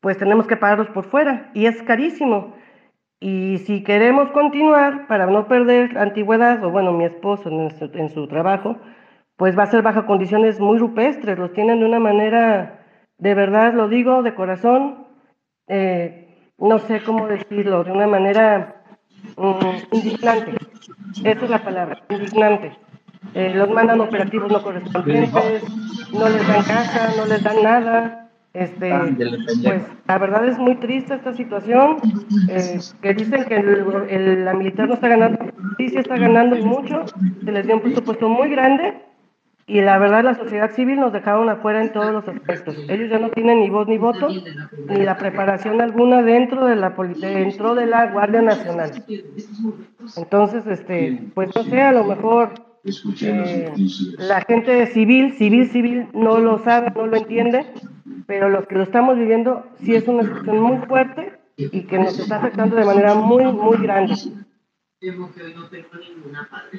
pues tenemos que pagarlos por fuera y es carísimo. Y si queremos continuar para no perder antigüedad, o bueno, mi esposo en su, trabajo, pues va a ser bajo condiciones muy rupestres, los tienen de una manera, de verdad lo digo, de corazón, eh, no sé cómo decirlo, de una manera mm, indignante. Esa es la palabra, indignante. Eh, los mandan operativos no correspondientes, no les dan casa, no les dan nada. Este, pues la verdad es muy triste esta situación, eh, que dicen que el, la militar no está ganando, sí, sí está ganando mucho, se les dio un presupuesto muy grande y la verdad la sociedad civil nos dejaron afuera en todos los aspectos. Ellos ya no tienen ni voz ni voto, ni la preparación alguna dentro de la dentro de la Guardia Nacional. Entonces, este, pues no sé, a lo mejor Eh, la gente civil, civil, civil, no lo sabe, no lo entiende, pero los que lo estamos viviendo sí es una situación muy fuerte y que nos está afectando de manera muy, muy grande.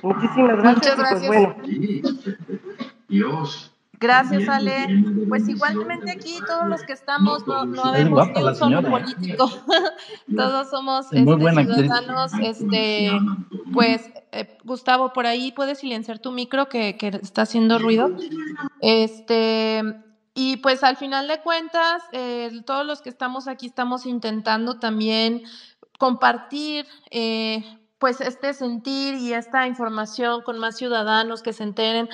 Muchísimas gracias. Muchas gracias. Y pues bueno. Gracias, Ale. Pues igualmente aquí todos los que estamos no, no vemos ni un solo político. todos somos este, ciudadanos. Este, pues, eh, Gustavo, por ahí puedes silenciar tu micro que, que está haciendo ruido. Este, y pues al final de cuentas, eh, todos los que estamos aquí estamos intentando también compartir eh, pues este sentir y esta información con más ciudadanos que se enteren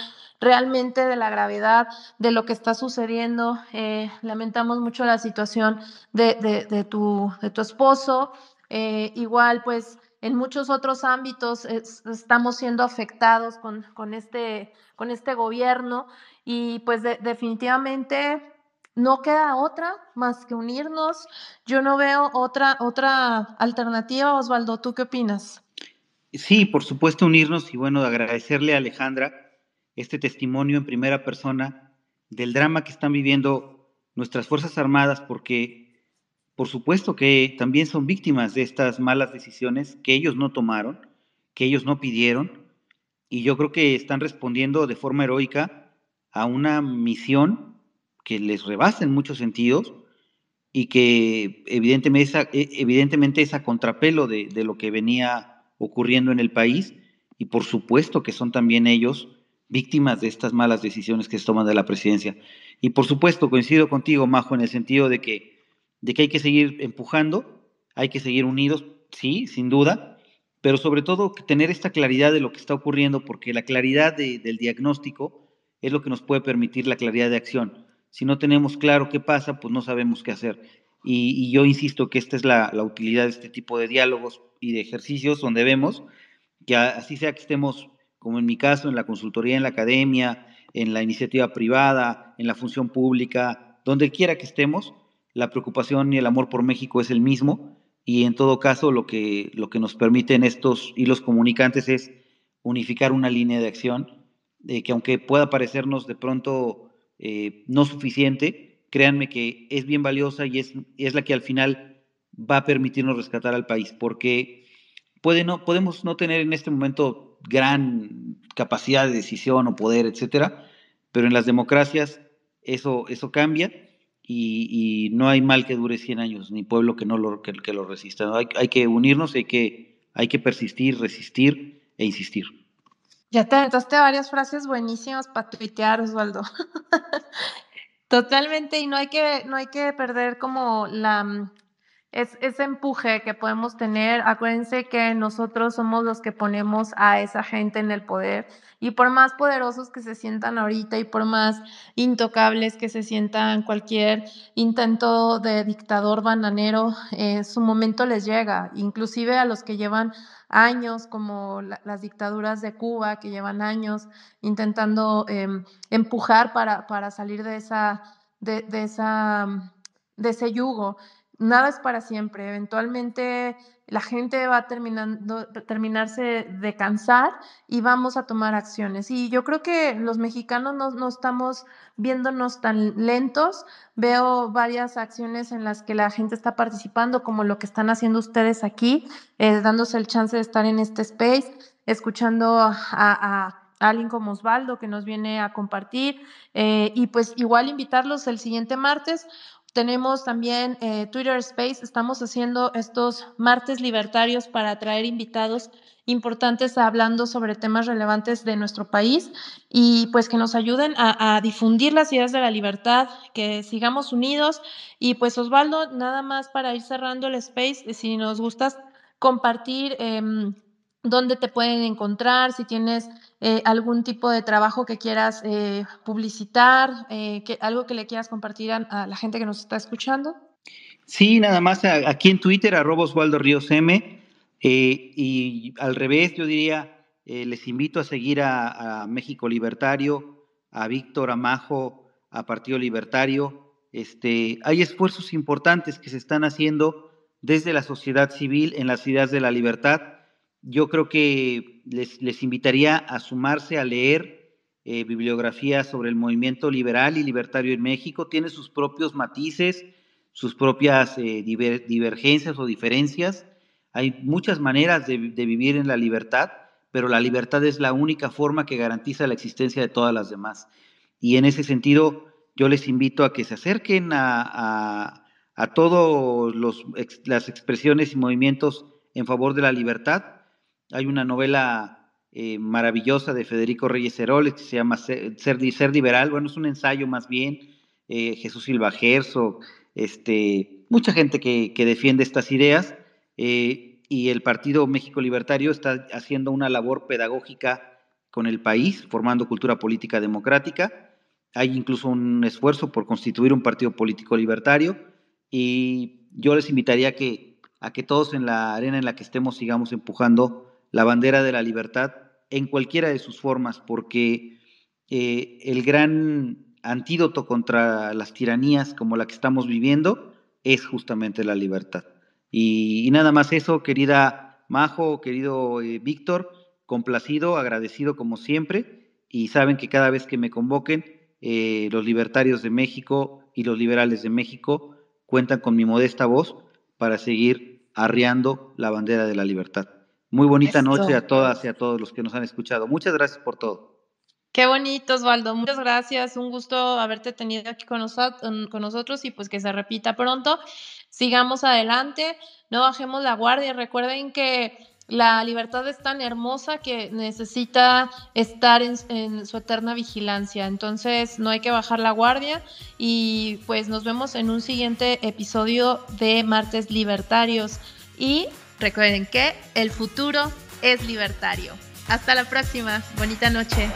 realmente de la gravedad de lo que está sucediendo. Eh, lamentamos mucho la situación de, de, tu, de tu esposo. Eh, igual, pues en muchos otros ámbitos estamos siendo afectados con, con, este, con este gobierno y pues definitivamente no queda otra más que unirnos. Yo no veo otra, otra alternativa. Osvaldo, ¿tú qué opinas? Sí, por supuesto, unirnos y bueno, agradecerle a Alejandra este testimonio en primera persona del drama que están viviendo nuestras Fuerzas Armadas, porque por supuesto que también son víctimas de estas malas decisiones que ellos no tomaron, que ellos no pidieron, y yo creo que están respondiendo de forma heroica a una misión que les rebasa en muchos sentidos y que evidentemente, evidentemente es a contrapelo de lo que venía ocurriendo en el país y por supuesto que son también ellos víctimas de estas malas decisiones que se toman de la presidencia. Y por supuesto coincido contigo, Majo, en el sentido de que, de que hay que seguir empujando, hay que seguir unidos, sí, sin duda, pero sobre todo tener esta claridad de lo que está ocurriendo, porque la claridad del diagnóstico es lo que nos puede permitir la claridad de acción. Si no tenemos claro qué pasa, pues no sabemos qué hacer. Y, yo insisto que esta es la, la, utilidad de este tipo de diálogos y de ejercicios donde vemos que así sea que estemos, como en mi caso, en la consultoría, en la academia, en la iniciativa privada, en la función pública, donde quiera que estemos, la preocupación y el amor por México es el mismo y en todo caso lo que, lo que nos permiten estos hilos comunicantes es unificar una línea de acción que aunque pueda parecernos de pronto eh, no suficiente, créanme que es bien valiosa y es, es la que al final va a permitirnos rescatar al país, porque puede no, podemos no tener en este momento gran capacidad de decisión o poder, etcétera, pero en las democracias eso, eso cambia y, no hay mal que dure 100 años, ni pueblo que no lo, que, lo resista. Hay, hay, que unirnos, hay que, hay que persistir, resistir e insistir. Ya te aventaste varias frases buenísimas para tuitear, Osvaldo. Totalmente, y no hay que, no hay que perder como la, es ese empuje que podemos tener. Acuérdense que nosotros somos los que ponemos a esa gente en el poder y por más poderosos que se sientan ahorita y por más intocables que se sientan cualquier intento de dictador bananero, eh, su momento les llega, inclusive a los que llevan años, como las dictaduras de Cuba, que llevan años intentando em, empujar para, para, salir de esa, de, de esa, de ese yugo nada es para siempre. Eventualmente la gente va terminando, terminarse de cansar y vamos a tomar acciones. Y yo creo que los mexicanos no, estamos viéndonos tan lentos. Veo varias acciones en las que la gente está participando, como lo que están haciendo ustedes aquí, eh, dándose el chance de estar en este space, escuchando a, alguien como Osvaldo que nos viene a compartir eh, y pues igual invitarlos el siguiente martes tenemos también eh, Twitter Space, estamos haciendo estos martes libertarios para traer invitados importantes hablando sobre temas relevantes de nuestro país y pues que nos ayuden a, difundir las ideas de la libertad, que sigamos unidos. Y pues Osvaldo, nada más para ir cerrando el space, si nos gustas compartir em, dónde te pueden encontrar, si tienes eh, algún tipo de trabajo que quieras eh, publicitar, eh, algo que le quieras compartir a, la gente que nos está escuchando. Sí, nada más aquí en Twitter, arroba Osvaldo Ríos M. y al revés, yo diría, les invito a seguir a, México Libertario, a Víctor Amajo, a Partido Libertario. Este, hay esfuerzos importantes que se están haciendo desde la sociedad civil en las ideas de la libertad yo creo que les, les invitaría a sumarse a leer eh, bibliografía sobre el movimiento liberal y libertario en México. Tiene sus propios matices, sus propias eh, divergencias o diferencias. Hay muchas maneras de, vivir en la libertad, pero la libertad es la única forma que garantiza la existencia de todas las demás. Y en ese sentido, yo les invito a que se acerquen a, a, todas las expresiones y movimientos en favor de la libertad. Hay una novela eh, maravillosa de Federico Reyes Heroles que se llama Ser, Ser, Liberal. Bueno, es un ensayo más bien. Eh, Jesús Silva Gerso, este, mucha gente que, defiende estas ideas eh, y el Partido México Libertario está haciendo una labor pedagógica con el país, formando cultura política democrática. Hay incluso un esfuerzo por constituir un partido político libertario y yo les invitaría que, a que todos en la arena en la que estemos sigamos empujando la bandera de la libertad en cualquiera de sus formas, porque eh, el gran antídoto contra las tiranías como la que estamos viviendo es justamente la libertad. Y, nada más eso, querida Majo, querido eh, Víctor, complacido, agradecido como siempre, y saben que cada vez que me convoquen, eh, los libertarios de México y los liberales de México cuentan con mi modesta voz para seguir arriando la bandera de la libertad. Muy bonita noche a todas y a todos los que nos han escuchado. Muchas gracias por todo. Qué bonito, Osvaldo. Muchas gracias. Un gusto haberte tenido aquí con, con nosotros y pues que se repita pronto. Sigamos adelante, no bajemos la guardia. Recuerden que la libertad es tan hermosa que necesita estar en, en, su eterna vigilancia. Entonces no hay que bajar la guardia y pues nos vemos en un siguiente episodio de Martes Libertarios. Y recuerden que el futuro es libertario. Hasta la próxima. Bonita noche.